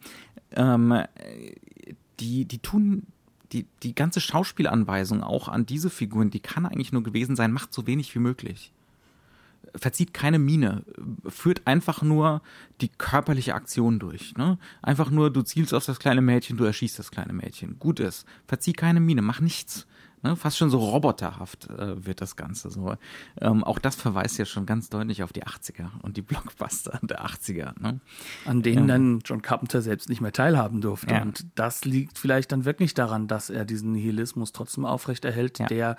Ähm, äh, die, die tun die, die ganze Schauspielanweisung auch an diese Figuren, die kann eigentlich nur gewesen sein, macht so wenig wie möglich. Verzieht keine Miene, führt einfach nur die körperliche Aktion durch. Ne? Einfach nur, du zielst auf das kleine Mädchen, du erschießt das kleine Mädchen. Gut ist. Verzieh keine Miene, mach nichts. Ne? Fast schon so roboterhaft äh, wird das Ganze so. Ähm, auch das verweist ja schon ganz deutlich auf die 80er und die Blockbuster der 80er. Ne? an denen dann John Carpenter selbst nicht mehr teilhaben durfte. Ja. Und das liegt vielleicht dann wirklich daran, dass er diesen Nihilismus trotzdem aufrechterhält, Ja. der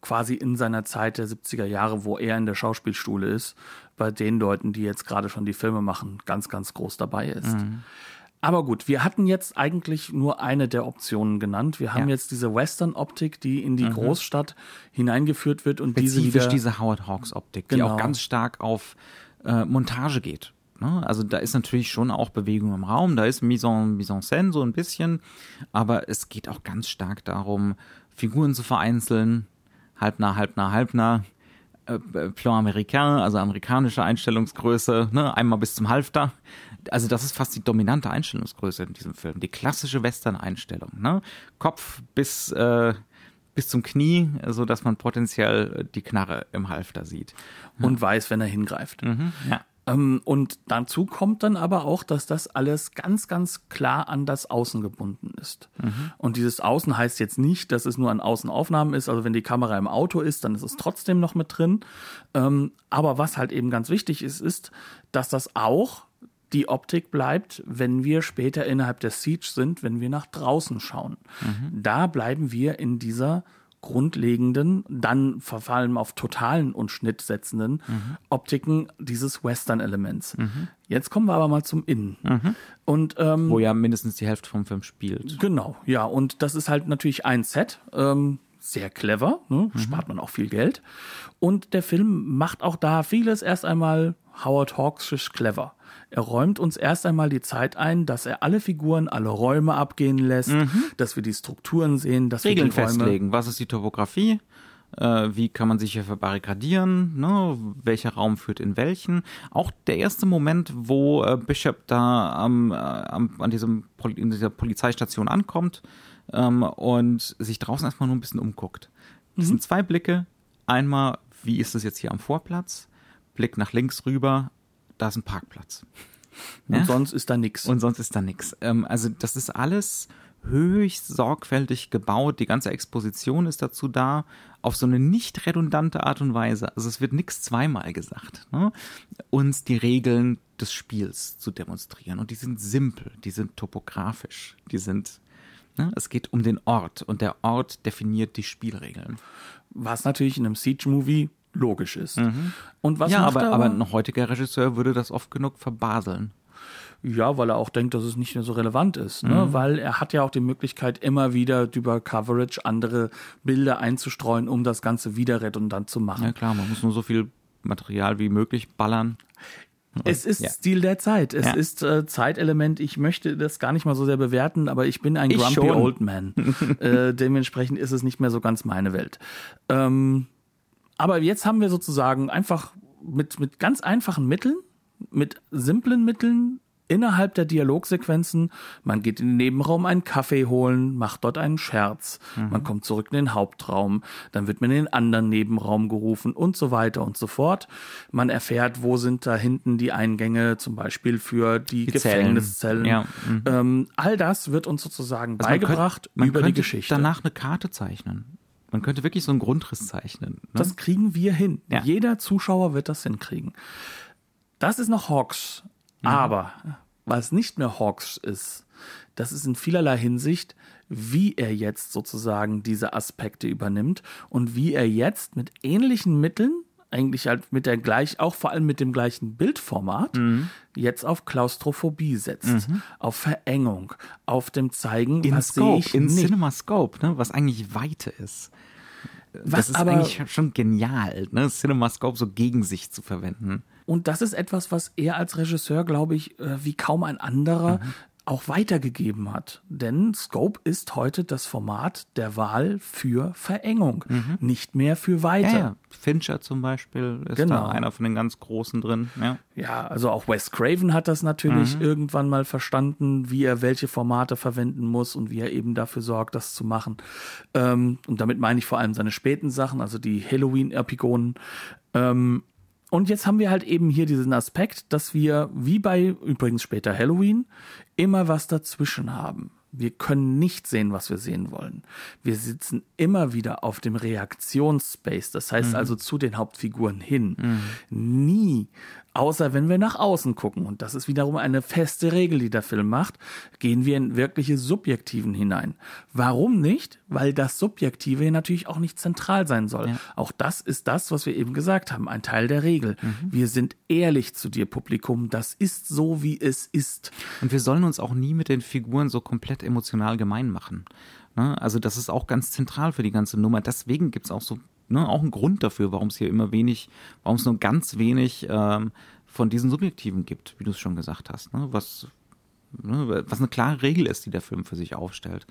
quasi in seiner Zeit der 70er Jahre, wo er in der Schauspielschule ist, bei den Leuten, die jetzt gerade schon die Filme machen, ganz, ganz groß dabei ist. Mhm. Aber gut, wir hatten jetzt eigentlich nur eine der Optionen genannt. Wir haben Ja. Mhm. jetzt diese Western-Optik, die in die Großstadt hineingeführt wird und diese wieder diese Howard Hawks Optik, die Genau. auch ganz stark auf äh, Montage geht. Ne? Also da ist natürlich schon auch Bewegung im Raum, da ist Mise en, Mise en scène so ein bisschen, aber es geht auch ganz stark darum, Figuren zu vereinzeln, halb nah, halb nah, halb nah. Äh, Plan américain, also amerikanische Einstellungsgröße, ne, einmal bis zum Halfter. Also das ist fast die dominante Einstellungsgröße in diesem Film, die klassische Western-Einstellung. Ne? Kopf bis äh, bis zum Knie, so dass man potenziell die Knarre im Halfter sieht. und weiß, wenn er hingreift. Ja. Ähm, und dazu kommt dann aber auch, dass das alles ganz, ganz klar an das Außen gebunden ist. Und dieses Außen heißt jetzt nicht, dass es nur an Außenaufnahmen ist. Also wenn die Kamera im Auto ist, dann ist es trotzdem noch mit drin. Ähm, aber was halt eben ganz wichtig ist, ist, dass das auch die Optik bleibt, wenn wir später innerhalb der Siege sind, wenn wir nach draußen schauen. Da bleiben wir in dieser grundlegenden, dann vor allem auf totalen und Schnitt setzenden Optiken dieses Western-Elements. Jetzt kommen wir aber mal zum Innen. Und ähm, Wo ja mindestens die Hälfte vom Film spielt. Genau, ja, und das ist halt natürlich ein Set. Ähm, sehr clever, ne? spart man auch viel Geld. Und der Film macht auch da vieles erst einmal Howard Hawksisch clever. Er räumt uns erst einmal die Zeit ein, dass er alle Figuren, alle Räume abgehen lässt, dass wir die Strukturen sehen, dass Regeln wir die Räume festlegen. Was ist die Topografie? Äh, wie kann man sich hier verbarrikadieren? Ne? Welcher Raum führt in welchen? Auch der erste Moment, wo äh, Bishop da am, äh, am, an diesem, Pol- in dieser Polizeistation ankommt ähm, und sich draußen erstmal nur ein bisschen umguckt. Das sind zwei Blicke. Einmal, wie ist es jetzt hier am Vorplatz? Blick nach links rüber, da ist ein Parkplatz. und Ja. sonst ist da nichts. Und sonst ist da nichts. Ähm, also das ist alles höchst sorgfältig gebaut. Die ganze Exposition ist dazu da, auf so eine nicht redundante Art und Weise. Also es wird nichts zweimal gesagt. Ne? Uns die Regeln des Spiels zu demonstrieren. Und die sind simpel, die sind topografisch, die sind. Ne? Es geht um den Ort und der Ort definiert die Spielregeln. Was natürlich in einem Siege-Movie logisch ist. Und was ja, macht aber, er aber ein heutiger Regisseur würde das oft genug verbaseln. Ja, weil er auch denkt, dass es nicht mehr so relevant ist. Ne? Weil er hat ja auch die Möglichkeit, immer wieder über Coverage andere Bilder einzustreuen, um das Ganze wieder redundant zu machen. Ja klar, man muss nur so viel Material wie möglich ballern. Es ist Ja. Stil der Zeit. Es Ja. ist äh, Zeitelement. Ich möchte das gar nicht mal so sehr bewerten, aber ich bin ein Ich grumpy schon. old man. äh, dementsprechend ist es nicht mehr so ganz meine Welt. Ähm, aber jetzt haben wir sozusagen einfach mit, mit ganz einfachen Mitteln, mit simplen Mitteln innerhalb der Dialogsequenzen, man geht in den Nebenraum einen Kaffee holen, macht dort einen Scherz, mhm. man kommt zurück in den Hauptraum, dann wird man in den anderen Nebenraum gerufen und so weiter und so fort. Man erfährt, wo sind da hinten die Eingänge, zum Beispiel für die, die Gefängniszellen. Ja. Mhm. Ähm, all das wird uns sozusagen also beigebracht man könnte, man über die Geschichte. Danach eine Karte zeichnen. Man könnte wirklich so einen Grundriss zeichnen. Ne? Das kriegen wir hin. Ja. Jeder Zuschauer wird das hinkriegen. Das ist noch Hawks. Mhm. Aber was nicht mehr Hawks ist, das ist in vielerlei Hinsicht, wie er jetzt sozusagen diese Aspekte übernimmt und wie er jetzt mit ähnlichen Mitteln eigentlich halt mit der gleich, auch vor allem mit dem gleichen Bildformat, mhm. jetzt auf Klaustrophobie setzt, mhm. auf Verengung, auf dem Zeigen, in was Scope, ich in nicht. CinemaScope, ne, was eigentlich Weite ist. Was das ist aber, eigentlich schon genial, ne, CinemaScope so gegen sich zu verwenden. Und das ist etwas, was er als Regisseur, glaube ich, äh, wie kaum ein anderer mhm auch weitergegeben hat. Denn Scope ist heute das Format der Wahl für Verengung, mhm. nicht mehr für Weite. Ja, ja. Fincher zum Beispiel ist genau. da einer von den ganz Großen drin. Ja, ja also auch Wes Craven hat das natürlich mhm. irgendwann mal verstanden, wie er welche Formate verwenden muss und wie er eben dafür sorgt, das zu machen. Ähm, und damit meine ich vor allem seine späten Sachen, also die Halloween-Epigonen. Ähm, und jetzt haben wir halt eben hier diesen Aspekt, dass wir, wie bei übrigens später Halloween, immer was dazwischen haben. Wir können nicht sehen, was wir sehen wollen. Wir sitzen immer wieder auf dem Reaktionsspace, das heißt mhm. also zu den Hauptfiguren hin. Mhm. Nie Außer wenn wir nach außen gucken, und das ist wiederum eine feste Regel, die der Film macht, gehen wir in wirkliche Subjektiven hinein. Warum nicht? Weil das Subjektive hier natürlich auch nicht zentral sein soll. Ja. Auch das ist das, was wir eben gesagt haben, ein Teil der Regel. Mhm. Wir sind ehrlich zu dir, Publikum. Das ist so, wie es ist. Und wir sollen uns auch nie mit den Figuren so komplett emotional gemein machen. Ne? Also das ist auch ganz zentral für die ganze Nummer. Deswegen gibt es auch so ne, auch ein Grund dafür, warum es hier immer wenig, warum es nur ganz wenig ähm, von diesen Subjektiven gibt, wie du es schon gesagt hast, ne, was, ne, was eine klare Regel ist, die der Film für sich aufstellt.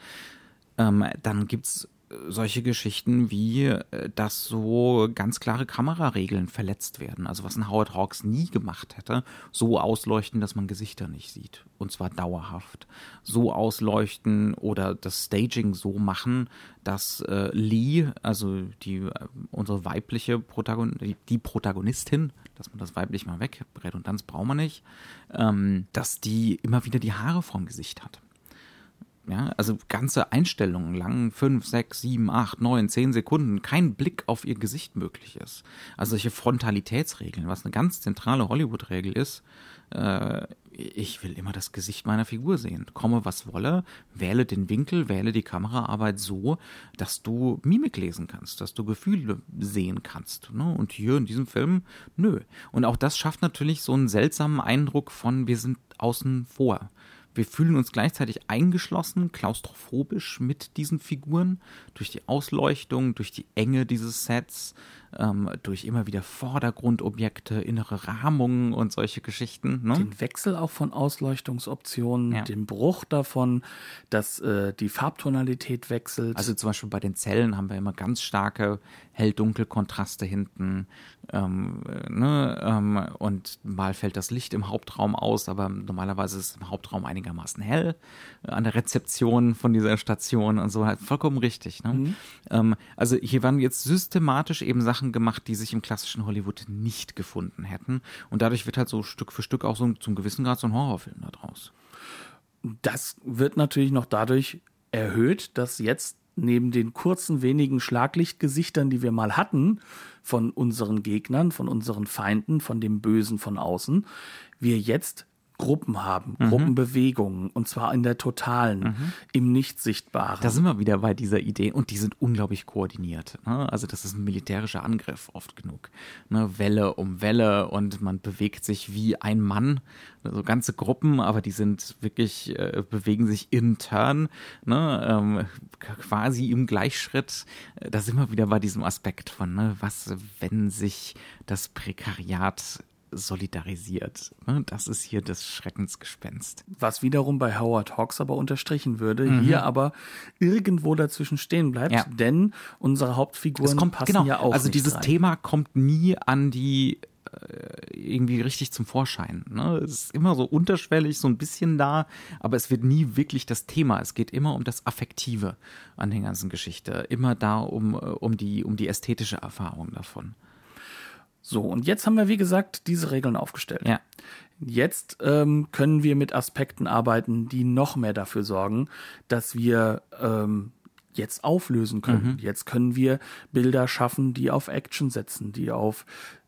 Ähm, dann gibt's solche Geschichten wie, äh, dass so ganz klare Kameraregeln verletzt werden. Also was ein Howard Hawks nie gemacht hätte, so ausleuchten, dass man Gesichter nicht sieht. Und zwar dauerhaft. So ausleuchten oder das Staging so machen, dass äh, Lee, also die äh, unsere weibliche Protagon die, Protagonistin, dass man das weiblich mal weg, Redundanz braucht man nicht, ähm, dass die immer wieder die Haare vorm Gesicht hat. Ja, also ganze Einstellungen lang, fünf, sechs, sieben, acht, neun, zehn Sekunden, kein Blick auf ihr Gesicht möglich ist. Also solche Frontalitätsregeln, was eine ganz zentrale Hollywood-Regel ist, äh, ich will immer das Gesicht meiner Figur sehen. Komme, was wolle, wähle den Winkel, wähle die Kameraarbeit so, dass du Mimik lesen kannst, dass du Gefühle sehen kannst. Ne? Und hier in diesem Film, nö. Und auch das schafft natürlich so einen seltsamen Eindruck von, wir sind außen vor wir fühlen uns gleichzeitig eingeschlossen, klaustrophobisch mit diesen Figuren, durch die Ausleuchtung, durch die Enge dieses Sets, ähm, durch immer wieder Vordergrundobjekte, innere Rahmungen und solche Geschichten. Ne? Den Wechsel auch von Ausleuchtungsoptionen, ja. den Bruch davon, dass äh, die Farbtonalität wechselt. Also zum Beispiel bei den Zellen haben wir immer ganz starke Hell-Dunkel-Kontraste hinten. Ähm, ne, ähm, und mal fällt das Licht im Hauptraum aus, aber normalerweise ist es im Hauptraum einigermaßen hell äh, an der Rezeption von dieser Station und so halt vollkommen richtig. Ne? Mhm. Ähm, also hier waren jetzt systematisch eben Sachen gemacht, die sich im klassischen Hollywood nicht gefunden hätten. Und dadurch wird halt so Stück für Stück auch so zum gewissen Grad so ein Horrorfilm daraus. Das wird natürlich noch dadurch erhöht, dass jetzt neben den kurzen wenigen Schlaglichtgesichtern, die wir mal hatten, von unseren Gegnern, von unseren Feinden, von dem Bösen von außen, wir jetzt Gruppen haben, mhm. Gruppenbewegungen, und zwar in der totalen, mhm. im Nicht-Sichtbaren. Da sind wir wieder bei dieser Idee und die sind unglaublich koordiniert. Ne? Also das ist ein militärischer Angriff oft genug. Ne? Welle um Welle und man bewegt sich wie ein Mann, so ganze Gruppen, aber die sind wirklich, äh, bewegen sich in Turn, ne? ähm, quasi im Gleichschritt. Da sind wir wieder bei diesem Aspekt von, ne? was, wenn sich das Prekariat solidarisiert. Ne? Das ist hier das Schreckensgespenst. Was wiederum bei Howard Hawks aber unterstrichen würde, mhm. hier aber irgendwo dazwischen stehen bleibt, ja. denn unsere Hauptfiguren kommt, passen genau, ja auch. Also dieses rein. Thema kommt nie an die äh, irgendwie richtig zum Vorschein. Ne? Es ist immer so unterschwellig, so ein bisschen da, aber es wird nie wirklich das Thema. Es geht immer um das Affektive an der ganzen Geschichte. Immer da um, äh, um, die, um die ästhetische Erfahrung davon. So, und jetzt haben wir, wie gesagt, diese Regeln aufgestellt. Ja. Jetzt ähm, können wir mit Aspekten arbeiten, die noch mehr dafür sorgen, dass wir ähm, jetzt auflösen können. Mhm. Jetzt können wir Bilder schaffen, die auf Action setzen, die auf,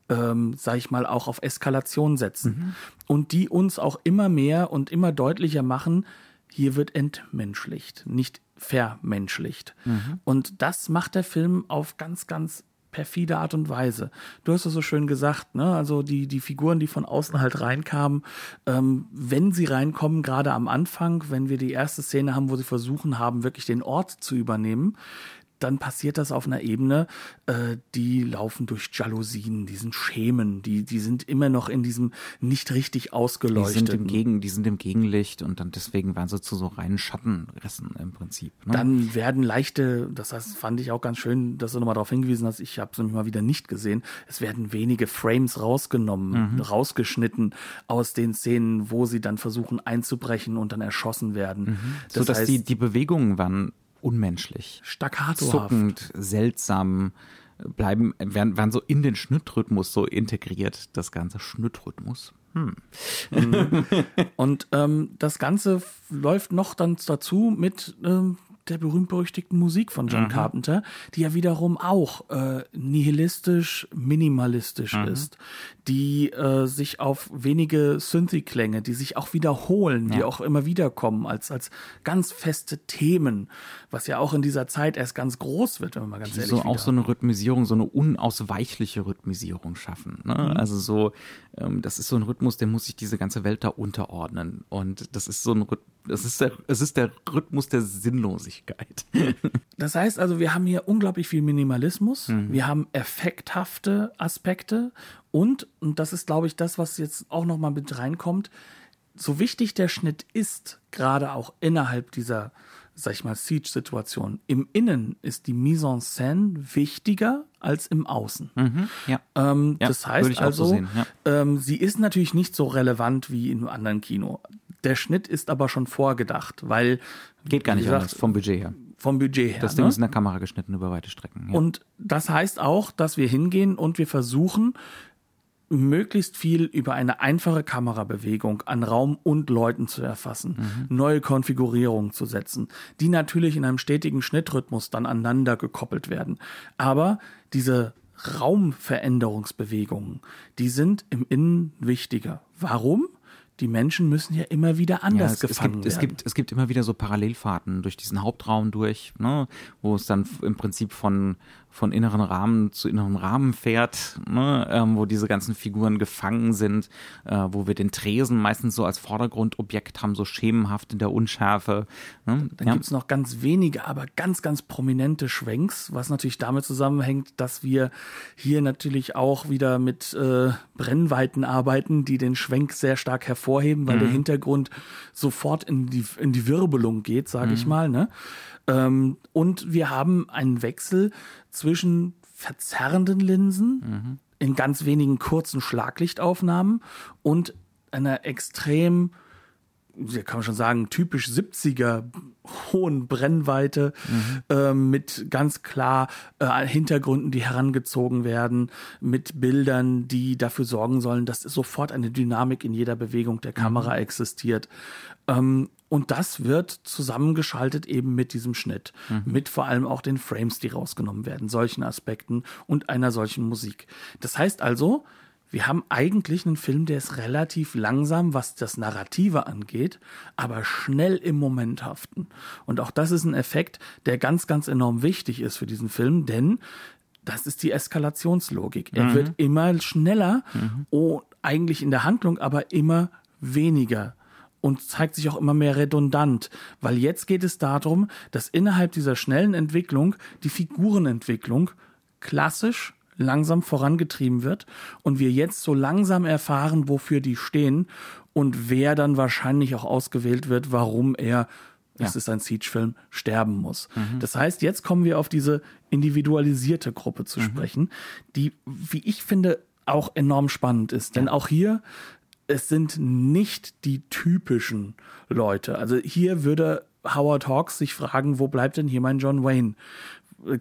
ähm, sag ich mal, auch auf Eskalation setzen. Mhm. Und die uns auch immer mehr und immer deutlicher machen, hier wird entmenschlicht, nicht vermenschlicht. Mhm. Und das macht der Film auf ganz, ganz perfide Art und Weise. Du hast es so schön gesagt, ne? Also die, die Figuren, die von außen halt reinkamen, ähm, wenn sie reinkommen, gerade am Anfang, wenn wir die erste Szene haben, wo sie versuchen haben, wirklich den Ort zu übernehmen, dann passiert das auf einer Ebene, äh, die laufen durch Jalousien, die sind Schemen, die, die sind immer noch in diesem nicht richtig ausgeleuchteten. Die sind im, Gegen, die sind im Gegenlicht und dann deswegen werden sie zu so reinen Schattenrissen im Prinzip. Ne? Dann werden leichte, das heißt, fand ich auch ganz schön, dass du nochmal darauf hingewiesen hast, ich habe es nämlich mal wieder nicht gesehen, es werden wenige Frames rausgenommen, mhm. rausgeschnitten aus den Szenen, wo sie dann versuchen einzubrechen und dann erschossen werden. Mhm. Das so dass heißt, die, die Bewegungen waren unmenschlich. Staccato. Zuckend, seltsam, bleiben, werden, werden so in den Schnittrhythmus so integriert, das ganze Schnittrhythmus. Hm. Und ähm, das Ganze läuft noch dann dazu mit ähm, der berühmt-berüchtigten Musik von John mhm. Carpenter, die ja wiederum auch äh, nihilistisch, minimalistisch mhm. ist, die äh, sich auf wenige Synthi-Klänge, die sich auch wiederholen, ja. die auch immer wieder kommen als, als ganz feste Themen, was ja auch in dieser Zeit erst ganz groß wird, wenn man mal ganz die ehrlich so auch so eine Rhythmisierung, so eine unausweichliche Rhythmisierung schaffen. Ne? Mhm. Also so, ähm, das ist so ein Rhythmus, der muss sich diese ganze Welt da unterordnen. Und das ist so ein das ist der, es ist der Rhythmus der Sinnlosigkeit. das heißt also, wir haben hier unglaublich viel Minimalismus, mhm. wir haben effekthafte Aspekte und, und das ist, glaube ich, das, was jetzt auch nochmal mit reinkommt, so wichtig der Schnitt ist, gerade auch innerhalb dieser, sag ich mal, Siege-Situation, im Innen ist die Mise en scène wichtiger als im Außen. Mhm, ja. Ähm, ja, das heißt also, so ja. ähm, sie ist natürlich nicht so relevant wie in einem anderen Kino. Der Schnitt ist aber schon vorgedacht, weil. Geht gar nicht gesagt, anders, vom Budget her. Vom Budget her. Das Ding ne? ist in der Kamera geschnitten über weite Strecken. Ja. Und das heißt auch, dass wir hingehen und wir versuchen, möglichst viel über eine einfache Kamerabewegung an Raum und Leuten zu erfassen, mhm. neue Konfigurierungen zu setzen, die natürlich in einem stetigen Schnittrhythmus dann aneinander gekoppelt werden. Aber diese Raumveränderungsbewegungen, die sind im Innen wichtiger. Warum? die Menschen müssen ja immer wieder anders ja, es, gefangen es gibt, werden. Es gibt, es gibt immer wieder so Parallelfahrten durch diesen Hauptraum durch, ne, wo es dann im Prinzip von von inneren Rahmen zu inneren Rahmen fährt, ne, ähm, wo diese ganzen Figuren gefangen sind, äh, wo wir den Tresen meistens so als Vordergrundobjekt haben, so schemenhaft in der Unschärfe. Ne? Dann ja. gibt's noch ganz wenige, aber ganz, ganz prominente Schwenks, was natürlich damit zusammenhängt, dass wir hier natürlich auch wieder mit äh, Brennweiten arbeiten, die den Schwenk sehr stark hervorheben, weil mhm. der Hintergrund sofort in die, in die Wirbelung geht, sage mhm. ich mal. Ne? Ähm, und wir haben einen Wechsel zwischen verzerrenden Linsen mhm. in ganz wenigen kurzen Schlaglichtaufnahmen und einer extrem kann man schon sagen, typisch 70er hohen Brennweite mhm. äh, mit ganz klar äh, Hintergründen, die herangezogen werden, mit Bildern, die dafür sorgen sollen, dass sofort eine Dynamik in jeder Bewegung der Kamera mhm. existiert. Ähm, und das wird zusammengeschaltet eben mit diesem Schnitt, mhm. mit vor allem auch den Frames, die rausgenommen werden, solchen Aspekten und einer solchen Musik. Das heißt also, wir haben eigentlich einen Film, der ist relativ langsam, was das Narrative angeht, aber schnell im Moment haften. Und auch das ist ein Effekt, der ganz, ganz enorm wichtig ist für diesen Film, denn das ist die Eskalationslogik. Er mhm. wird immer schneller, mhm. oh, eigentlich in der Handlung, aber immer weniger und zeigt sich auch immer mehr redundant, weil jetzt geht es darum, dass innerhalb dieser schnellen Entwicklung die Figurenentwicklung klassisch langsam vorangetrieben wird und wir jetzt so langsam erfahren, wofür die stehen und wer dann wahrscheinlich auch ausgewählt wird, warum er ja. es ist ein Siege-Film, sterben muss. Mhm. Das heißt, jetzt kommen wir auf diese individualisierte Gruppe zu mhm. sprechen, die, wie ich finde, auch enorm spannend ist. Denn auch hier, es sind nicht die typischen Leute. Also hier würde Howard Hawks sich fragen, wo bleibt denn hier mein John Wayne?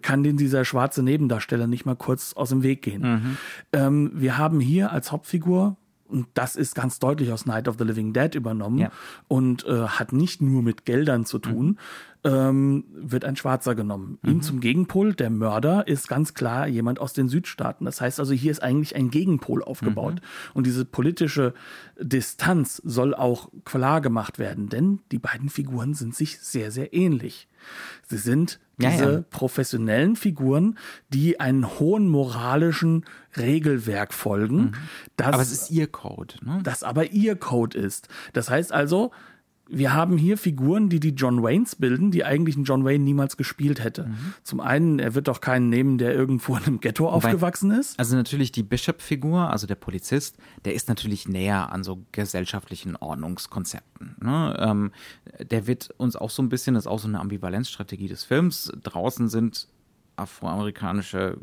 Kann denn dieser schwarze Nebendarsteller nicht mal kurz aus dem Weg gehen? Ähm, wir haben hier als Hauptfigur und das ist ganz deutlich aus Night of the Living Dead übernommen Ja. und äh, hat nicht nur mit Geldern zu tun, ähm, wird ein Schwarzer genommen. Ihm zum Gegenpol, der Mörder, ist ganz klar jemand aus den Südstaaten. Das heißt also, hier ist eigentlich ein Gegenpol aufgebaut. Und diese politische Distanz soll auch klar gemacht werden, denn die beiden Figuren sind sich sehr, sehr ähnlich. Sie sind Ja, diese ja. professionellen Figuren, die einen hohen moralischen Regelwerk folgen, das, Aber es ist ihr Code. Ne? das aber ihr Code ist. Das heißt also, wir haben hier Figuren, die die John Waynes bilden, die eigentlich ein John Wayne niemals gespielt hätte. Mhm. Zum einen, er wird doch keinen nehmen, der irgendwo in einem Ghetto aufgewachsen ist. Also natürlich die Bishop-Figur, also der Polizist, der ist natürlich näher an so gesellschaftlichen Ordnungskonzepten. Ne? Ähm, der wird uns auch so ein bisschen, das ist auch so eine Ambivalenzstrategie des Films. Draußen sind afroamerikanische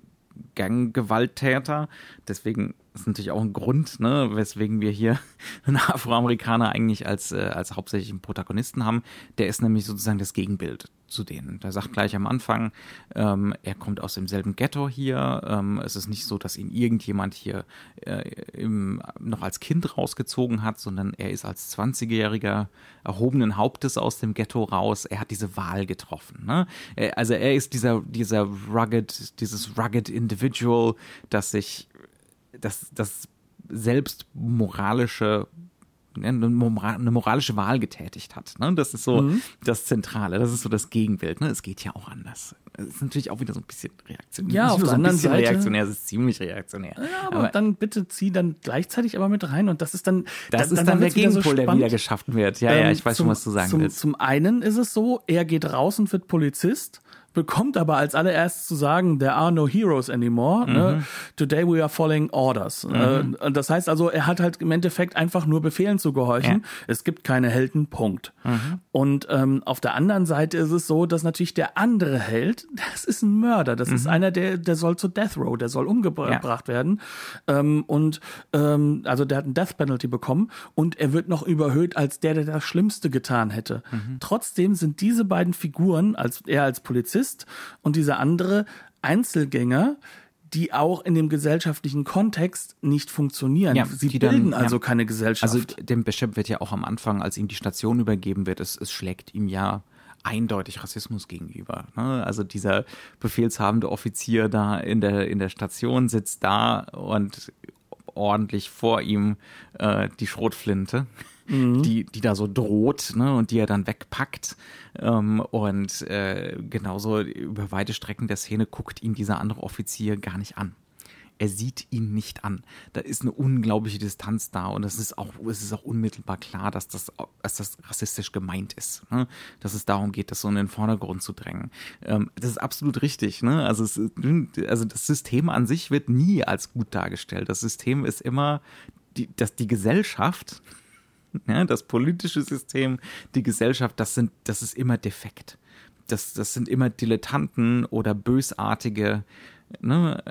Ganggewalttäter. Deswegen ist natürlich auch ein Grund, ne, weswegen wir hier einen Afroamerikaner eigentlich als, äh, als hauptsächlichen Protagonisten haben. Der ist nämlich sozusagen das Gegenbild zu denen. Der sagt gleich am Anfang, ähm, er kommt aus demselben Ghetto hier. Ähm, es ist nicht so, dass ihn irgendjemand hier äh, im, noch als Kind rausgezogen hat, sondern er ist als 20-jähriger erhobenen Hauptes aus dem Ghetto raus. Er hat diese Wahl getroffen. Ne? Er, also er ist dieser, dieser rugged, dieses rugged Individual, das sich, das, das selbst moralische ne, eine mora- eine moralische Wahl getätigt hat. Ne? Das ist so das Zentrale, das ist so das Gegenbild. Ne? Es geht ja auch anders. Es ist natürlich auch wieder so ein bisschen reaktionär. Ja, auf der so anderen Seite- reaktionär, es ist ziemlich reaktionär. Ja, aber, dann bitte zieh dann gleichzeitig aber mit rein und das ist dann das dann, ist dann, der wird's wieder so Gegenpol, der wieder geschaffen wird. Ja, ja, Ähm, ich weiß zum, schon, was du sagen zum, willst. Zum einen ist es so, er geht raus und wird Polizist, bekommt aber als allererstes zu sagen, there are no heroes anymore. Mhm. Ne? Today we are following orders. Äh, und das heißt also, er hat halt im Endeffekt einfach nur Befehlen zu gehorchen. Ja. Mhm. Es gibt keine Helden, Punkt. Und ähm, auf der anderen Seite ist es so, dass natürlich der andere Held, das ist ein Mörder. Das ist einer, der, der soll zur Death Row, der soll umgebracht Mhm. Ja. werden. Ähm, und ähm, also der hat ein Death Penalty bekommen und er wird noch überhöht als der, der das Schlimmste getan hätte. Mhm. Trotzdem sind diese beiden Figuren, als er als Polizist und dieser andere Einzelgänger, die auch in dem gesellschaftlichen Kontext nicht funktionieren. Ja, Sie die dann- bilden ja. also keine Gesellschaft. Also dem Bishop wird ja auch am Anfang, als ihm die Station übergeben wird, es, es schlägt ihm ja eindeutig Rassismus gegenüber. Ne? Also dieser befehlshabende Offizier da in der, in der Station sitzt da und ordentlich vor ihm äh, die Schrotflinte, die, die da so droht ne? und die er dann wegpackt. Ähm, und äh, genauso über weite Strecken der Szene guckt ihn dieser andere Offizier gar nicht an er sieht ihn nicht an. Da ist eine unglaubliche Distanz da und es ist auch, es ist auch unmittelbar klar, dass das, dass das rassistisch gemeint ist. Ne? Dass es darum geht, das so in den Vordergrund zu drängen. Ähm, das ist absolut richtig. Ne? Also, es, also das System an sich wird nie als gut dargestellt. Das System ist immer, die, dass die Gesellschaft, ja, das politische System, die Gesellschaft, das sind, das ist immer defekt. Das, das sind immer Dilettanten oder bösartige, ne,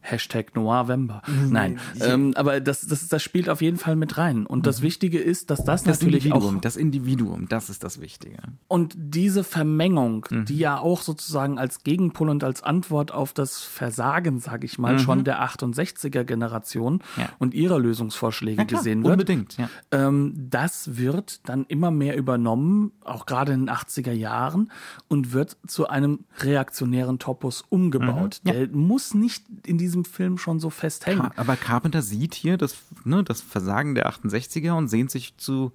Hashtag Noirvember. Nein, ähm, aber das, das, das spielt auf jeden Fall mit rein. Und das Wichtige ist, dass das, das natürlich Individuum, auch das Individuum, das ist das Wichtige. Und diese Vermengung, Mhm. die ja auch sozusagen als Gegenpol und als Antwort auf das Versagen, sage ich mal, schon der 68er Generation Mhm. Ja. und ihrer Lösungsvorschläge klar, gesehen wird, unbedingt, ja. ähm, das wird dann immer mehr übernommen, auch gerade in den 80er Jahren, und wird zu einem reaktionären Topos umgebaut. Mhm. Ja. Der muss nicht in diesem Film schon so festhängen. Aber Carpenter sieht hier das, ne, das Versagen der 68er und sehnt sich zu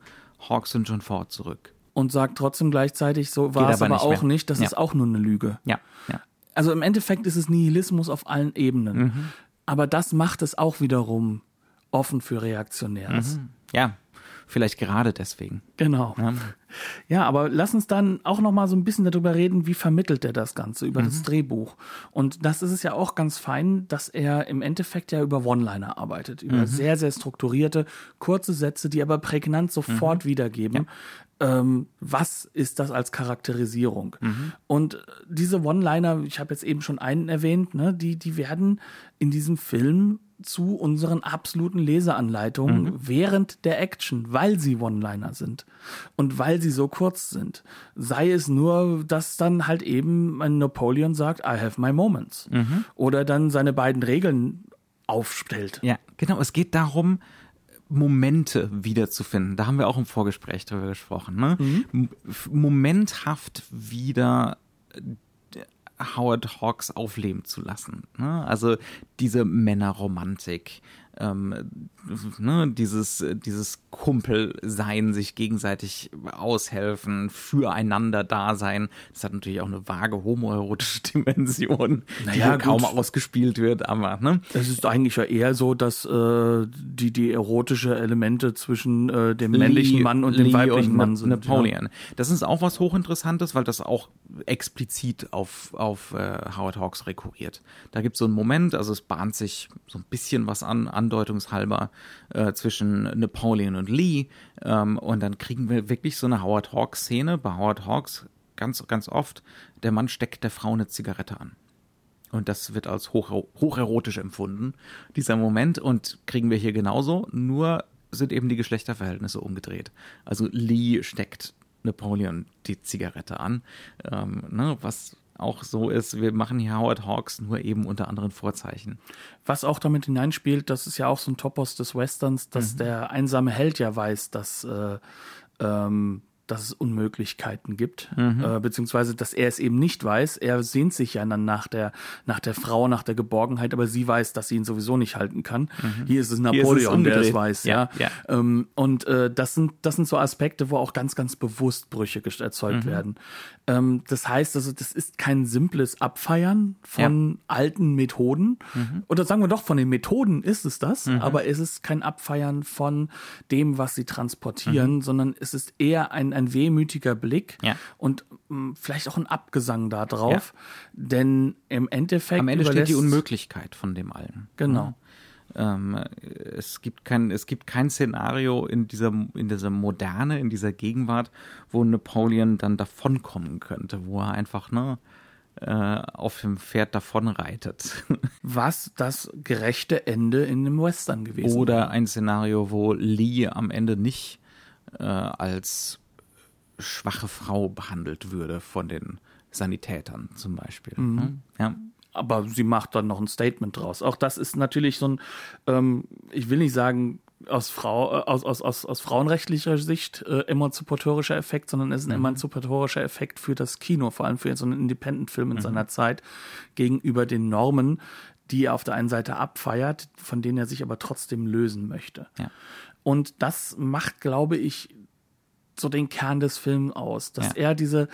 Hawks und John Ford zurück. Und sagt trotzdem gleichzeitig, so war es aber nicht auch mehr. nicht, das Ja. ist auch nur eine Lüge. Ja, ja. Also im Endeffekt ist es Nihilismus auf allen Ebenen. Mhm. Aber das macht es auch wiederum offen für Reaktionäres. Ja, vielleicht gerade deswegen. Genau. Ja. Ja, aber lass uns dann auch noch mal so ein bisschen darüber reden, wie vermittelt er das Ganze über Mhm. das Drehbuch. Und das ist es ja auch ganz fein, dass er im Endeffekt ja über One-Liner arbeitet, über Mhm. sehr, sehr strukturierte, kurze Sätze, die aber prägnant sofort Mhm. wiedergeben. Ähm, was ist das als Charakterisierung? Mhm. Und diese One-Liner, ich habe jetzt eben schon einen erwähnt, ne, die, die werden in diesem Film zu unseren absoluten Leseanleitungen mhm. während der Action, weil sie One-Liner sind und weil sie so kurz sind. Sei es nur, dass dann halt eben ein Napoleon sagt, I have my moments. Mhm. Oder dann seine beiden Regeln aufstellt. Ja, genau. Es geht darum, Momente wiederzufinden. Da haben wir auch im Vorgespräch drüber gesprochen. Ne? Mhm. Momenthaft wieder Howard Hawks aufleben zu lassen. Ne? Also diese Männerromantik, ähm, ne, dieses, dieses Kumpelsein, sich gegenseitig aushelfen, füreinander da sein. Das hat natürlich auch eine vage homoerotische Dimension, naja, die kaum ausgespielt wird, aber ne? Es ist eigentlich ja eher so, dass äh, die, die erotische Elemente zwischen äh, dem männlichen Mann und dem weiblichen und Mann sind. Napoleon. Ja. Das ist auch was hochinteressantes, weil das auch explizit auf, auf äh, Howard Hawks rekurriert. Da gibt es so einen Moment, also es bahnt sich so ein bisschen was an, an andeutungshalber äh, zwischen Napoleon und Lee. Ähm, und dann kriegen wir wirklich so eine Howard Hawks-Szene. Bei Howard Hawks ganz, ganz oft, der Mann steckt der Frau eine Zigarette an. Und das wird als hoch, hocherotisch empfunden, dieser Moment. Und kriegen wir hier genauso, nur sind eben die Geschlechterverhältnisse umgedreht. Also Lee steckt Napoleon die Zigarette an, ähm, ne, was auch so ist, wir machen hier Howard Hawks nur eben unter anderen Vorzeichen. Was auch damit hineinspielt, das ist ja auch so ein Topos des Westerns, dass mhm. der einsame Held ja weiß, dass äh, ähm, dass es Unmöglichkeiten gibt, mhm. äh, beziehungsweise dass er es eben nicht weiß. Er sehnt sich ja dann nach der, nach der Frau, nach der Geborgenheit, aber sie weiß, dass sie ihn sowieso nicht halten kann. Mhm. Hier ist es Napoleon, ist es der es weiß, ja. ja. ja. Ähm, und äh, das sind, das sind so Aspekte, wo auch ganz, ganz bewusst Brüche erzeugt mhm. werden. Ähm, das heißt also, das ist kein simples Abfeiern von ja. alten Methoden. Mhm. Oder sagen wir doch, von den Methoden ist es das, mhm. aber es ist kein Abfeiern von dem, was sie transportieren, mhm. sondern es ist eher ein ein wehmütiger Blick ja. und mh, hm, vielleicht auch ein Abgesang da drauf. Ja. Denn im Endeffekt. Am Ende steht die Unmöglichkeit von dem allen. Genau. Ähm, es gibt kein, es gibt kein Szenario in dieser, in dieser Moderne, in dieser Gegenwart, wo Napoleon dann davonkommen könnte, wo er einfach, ne, äh, auf dem Pferd davonreitet. Was das gerechte Ende in dem Western gewesen Oder ein Szenario, wo Lee am Ende nicht äh, als schwache Frau behandelt würde von den Sanitätern zum Beispiel. Mhm. Ne? Ja. Aber sie macht dann noch ein Statement draus. Auch das ist natürlich so ein, ähm, ich will nicht sagen, aus, Frau, äh, aus, aus, aus, aus frauenrechtlicher Sicht äh, emanzipatorischer Effekt, sondern es ist ein mhm. emanzipatorischer Effekt für das Kino, vor allem für so einen Independent-Film in mhm. seiner Zeit, gegenüber den Normen, die er auf der einen Seite abfeiert, von denen er sich aber trotzdem lösen möchte. Ja. Und das macht, glaube ich, so den Kern des Films aus, dass ja. er diese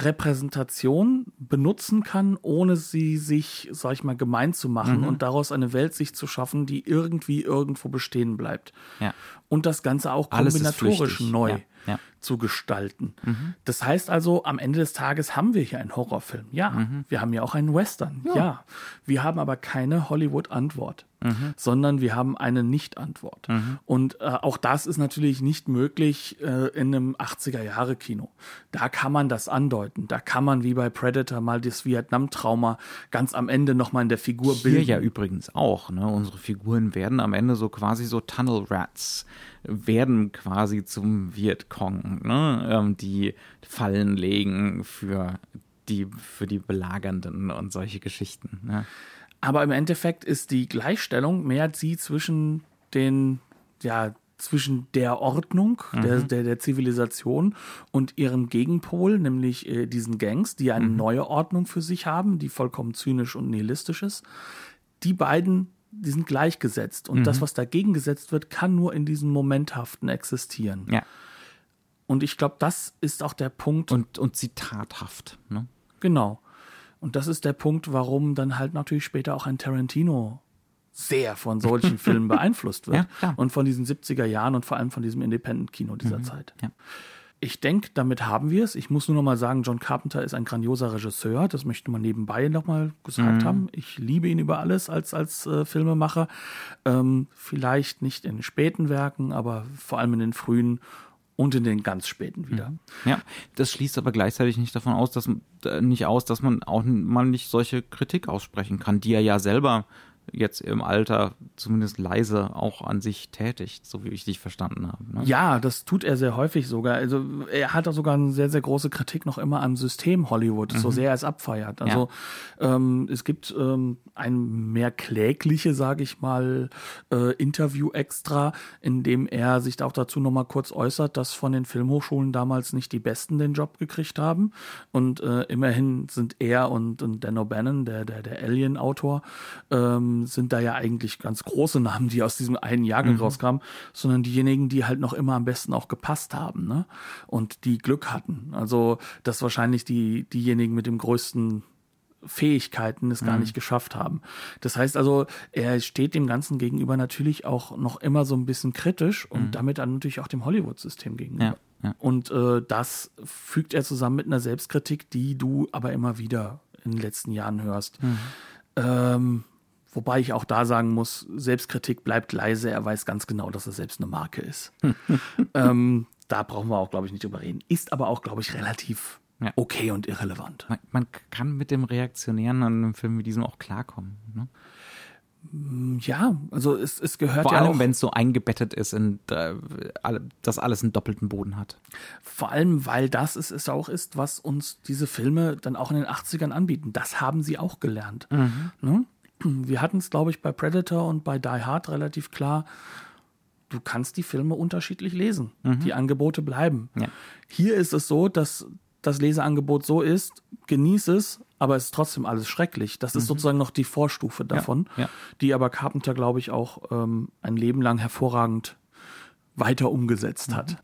Repräsentation benutzen kann, ohne sie sich, sag ich mal, gemein zu machen mhm. und daraus eine Welt sich zu schaffen, die irgendwie irgendwo bestehen bleibt. Ja. Und das Ganze auch kombinatorisch neu ja. Ja. zu gestalten. Mhm. Das heißt also, am Ende des Tages haben wir hier einen Horrorfilm. Ja. Mhm. Wir haben ja auch einen Western. Ja. Wir haben aber keine Hollywood-Antwort mhm. sondern wir haben eine Nicht-Antwort. Mhm. Und äh, auch das ist natürlich nicht möglich äh, in einem 80er-Jahre-Kino. Da kann man das andeuten. Da kann man wie bei Predator mal das Vietnam-Trauma ganz am Ende nochmal in der Figur Hier bilden. ja übrigens auch. Ne? Unsere Figuren werden am Ende so quasi so Tunnel Rats werden quasi zum Vietcong, ne? Ähm, die Fallen legen für die, für die Belagernden und solche Geschichten. Ne? Aber im Endeffekt ist die Gleichstellung mehr sie zwischen den, ja, zwischen der Ordnung, mhm. der, der, der Zivilisation und ihrem Gegenpol, nämlich äh, diesen Gangs, die eine mhm. neue Ordnung für sich haben, die vollkommen zynisch und nihilistisch ist. Die beiden, die sind gleichgesetzt. Und mhm. das, was dagegen gesetzt wird, kann nur in diesem Momenthaften existieren. Ja. Und ich glaube, das ist auch der Punkt. Und, und zitathaft. Ne? Genau. Und das ist der Punkt, warum dann halt natürlich später auch ein Tarantino sehr von solchen Filmen beeinflusst wird. Ja, und von diesen 70er Jahren und vor allem von diesem Independent-Kino dieser mhm, Zeit. Ja. Ich denke, damit haben wir es. Ich muss nur noch mal sagen, John Carpenter ist ein grandioser Regisseur. Das möchte man nebenbei noch mal gesagt mhm. haben. Ich liebe ihn über alles als, als äh, Filmemacher. Ähm, vielleicht nicht in späten Werken, aber vor allem in den frühen und in den ganz späten wieder. Mhm. Ja, das schließt aber gleichzeitig nicht davon aus, dass äh, nicht aus, dass man auch mal nicht solche Kritik aussprechen kann, die er ja selber jetzt im Alter zumindest leise auch an sich tätigt, so wie ich dich verstanden habe. Ne? Ja, das tut er sehr häufig sogar. Also er hat da sogar eine sehr, sehr große Kritik noch immer am System Hollywood, mhm. so sehr er es abfeiert. Also ja. ähm, es gibt ähm, ein mehr klägliche, sage ich mal, äh, Interview extra, in dem er sich da auch dazu nochmal kurz äußert, dass von den Filmhochschulen damals nicht die Besten den Job gekriegt haben. Und äh, immerhin sind er und, und Dan O'Bannon, der, der, der Alien-Autor, ähm, sind da ja eigentlich ganz große Namen, die aus diesem einen Jahrgang mhm. rauskamen, sondern diejenigen, die halt noch immer am besten auch gepasst haben, ne? Und die Glück hatten. Also, dass wahrscheinlich die, diejenigen mit dem größten Fähigkeiten es gar mhm. nicht geschafft haben. Das heißt also, er steht dem Ganzen gegenüber natürlich auch noch immer so ein bisschen kritisch und mhm. damit dann natürlich auch dem Hollywood-System gegenüber. Ja, ja. Und äh, das fügt er zusammen mit einer Selbstkritik, die du aber immer wieder in den letzten Jahren hörst. Mhm. Ähm, Wobei ich auch da sagen muss, Selbstkritik bleibt leise. Er weiß ganz genau, dass er selbst eine Marke ist. ähm, da brauchen wir auch, glaube ich, nicht drüber reden. Ist aber auch, glaube ich, relativ ja. okay und irrelevant. Man, man, kann mit dem Reaktionären an einem Film wie diesem auch klarkommen. Ne? Mm, ja, also es, es gehört Vor ja allem, wenn es so eingebettet ist, in, äh, dass alles einen doppelten Boden hat. Vor allem, weil das es, es auch ist, was uns diese Filme dann auch in den 80ern anbieten. Das haben sie auch gelernt. Mhm. Ne? Wir hatten es, glaube ich, bei Predator und bei Die Hard relativ klar. Du kannst die Filme unterschiedlich lesen. Mhm. Die Angebote bleiben. Ja. Hier ist es so, dass das Leseangebot so ist, genieß es, aber es ist trotzdem alles schrecklich. Das ist mhm. sozusagen noch die Vorstufe davon, ja, ja. die aber Carpenter, glaube ich, auch ähm, ein Leben lang hervorragend weiter umgesetzt mhm. hat.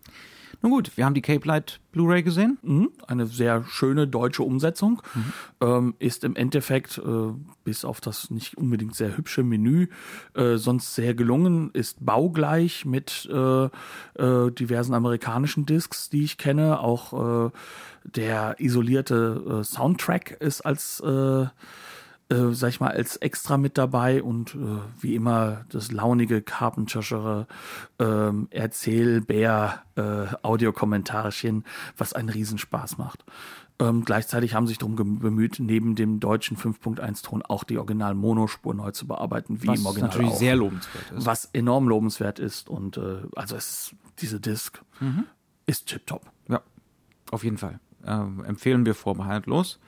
Nun gut, wir haben die Cape Light Blu-ray gesehen. Mhm, eine sehr schöne deutsche Umsetzung. Mhm. Ähm, ist im Endeffekt, äh, bis auf das nicht unbedingt sehr hübsche Menü, äh, sonst sehr gelungen. Ist baugleich mit äh, äh diversen amerikanischen Discs, die ich kenne. Auch äh, der isolierte äh, Soundtrack ist als äh, sag ich mal, als extra mit dabei und äh, wie immer das launige Carpenterschere ähm, Erzählbär äh, Audiokommentarchen, was einen Riesenspaß macht. Ähm, gleichzeitig haben sich darum bemüht, neben dem deutschen 5.1-Ton auch die original Monospur neu zu bearbeiten, wie was im Original natürlich auch. sehr lobenswert ist. Was enorm lobenswert ist und äh, also es, diese Disc mhm. ist tipptopp. Ja, auf jeden Fall. Ähm, empfehlen wir vorbehaltlos.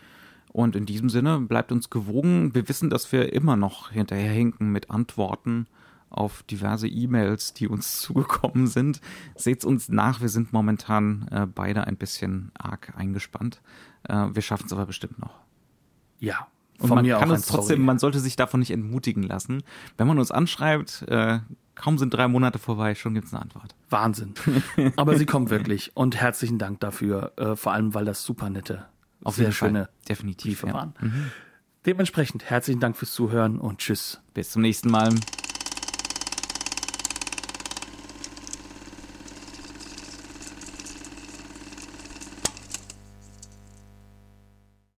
Und in diesem Sinne bleibt uns gewogen. Wir wissen, dass wir immer noch hinterherhinken mit Antworten auf diverse E-Mails, die uns zugekommen sind. Seht's uns nach, wir sind momentan äh, beide ein bisschen arg eingespannt. Äh, wir schaffen es aber bestimmt noch. Ja. Und man kann uns trotzdem, man sollte sich davon nicht entmutigen lassen. Wenn man uns anschreibt, äh, kaum sind drei Monate vorbei, schon gibt's eine Antwort. Wahnsinn. Aber sie kommt wirklich. Und herzlichen Dank dafür, äh, vor allem weil das super nette auf sehr schöne. Definitiv, ja. waren. Mhm. Dementsprechend herzlichen Dank fürs Zuhören und tschüss. Bis zum nächsten Mal.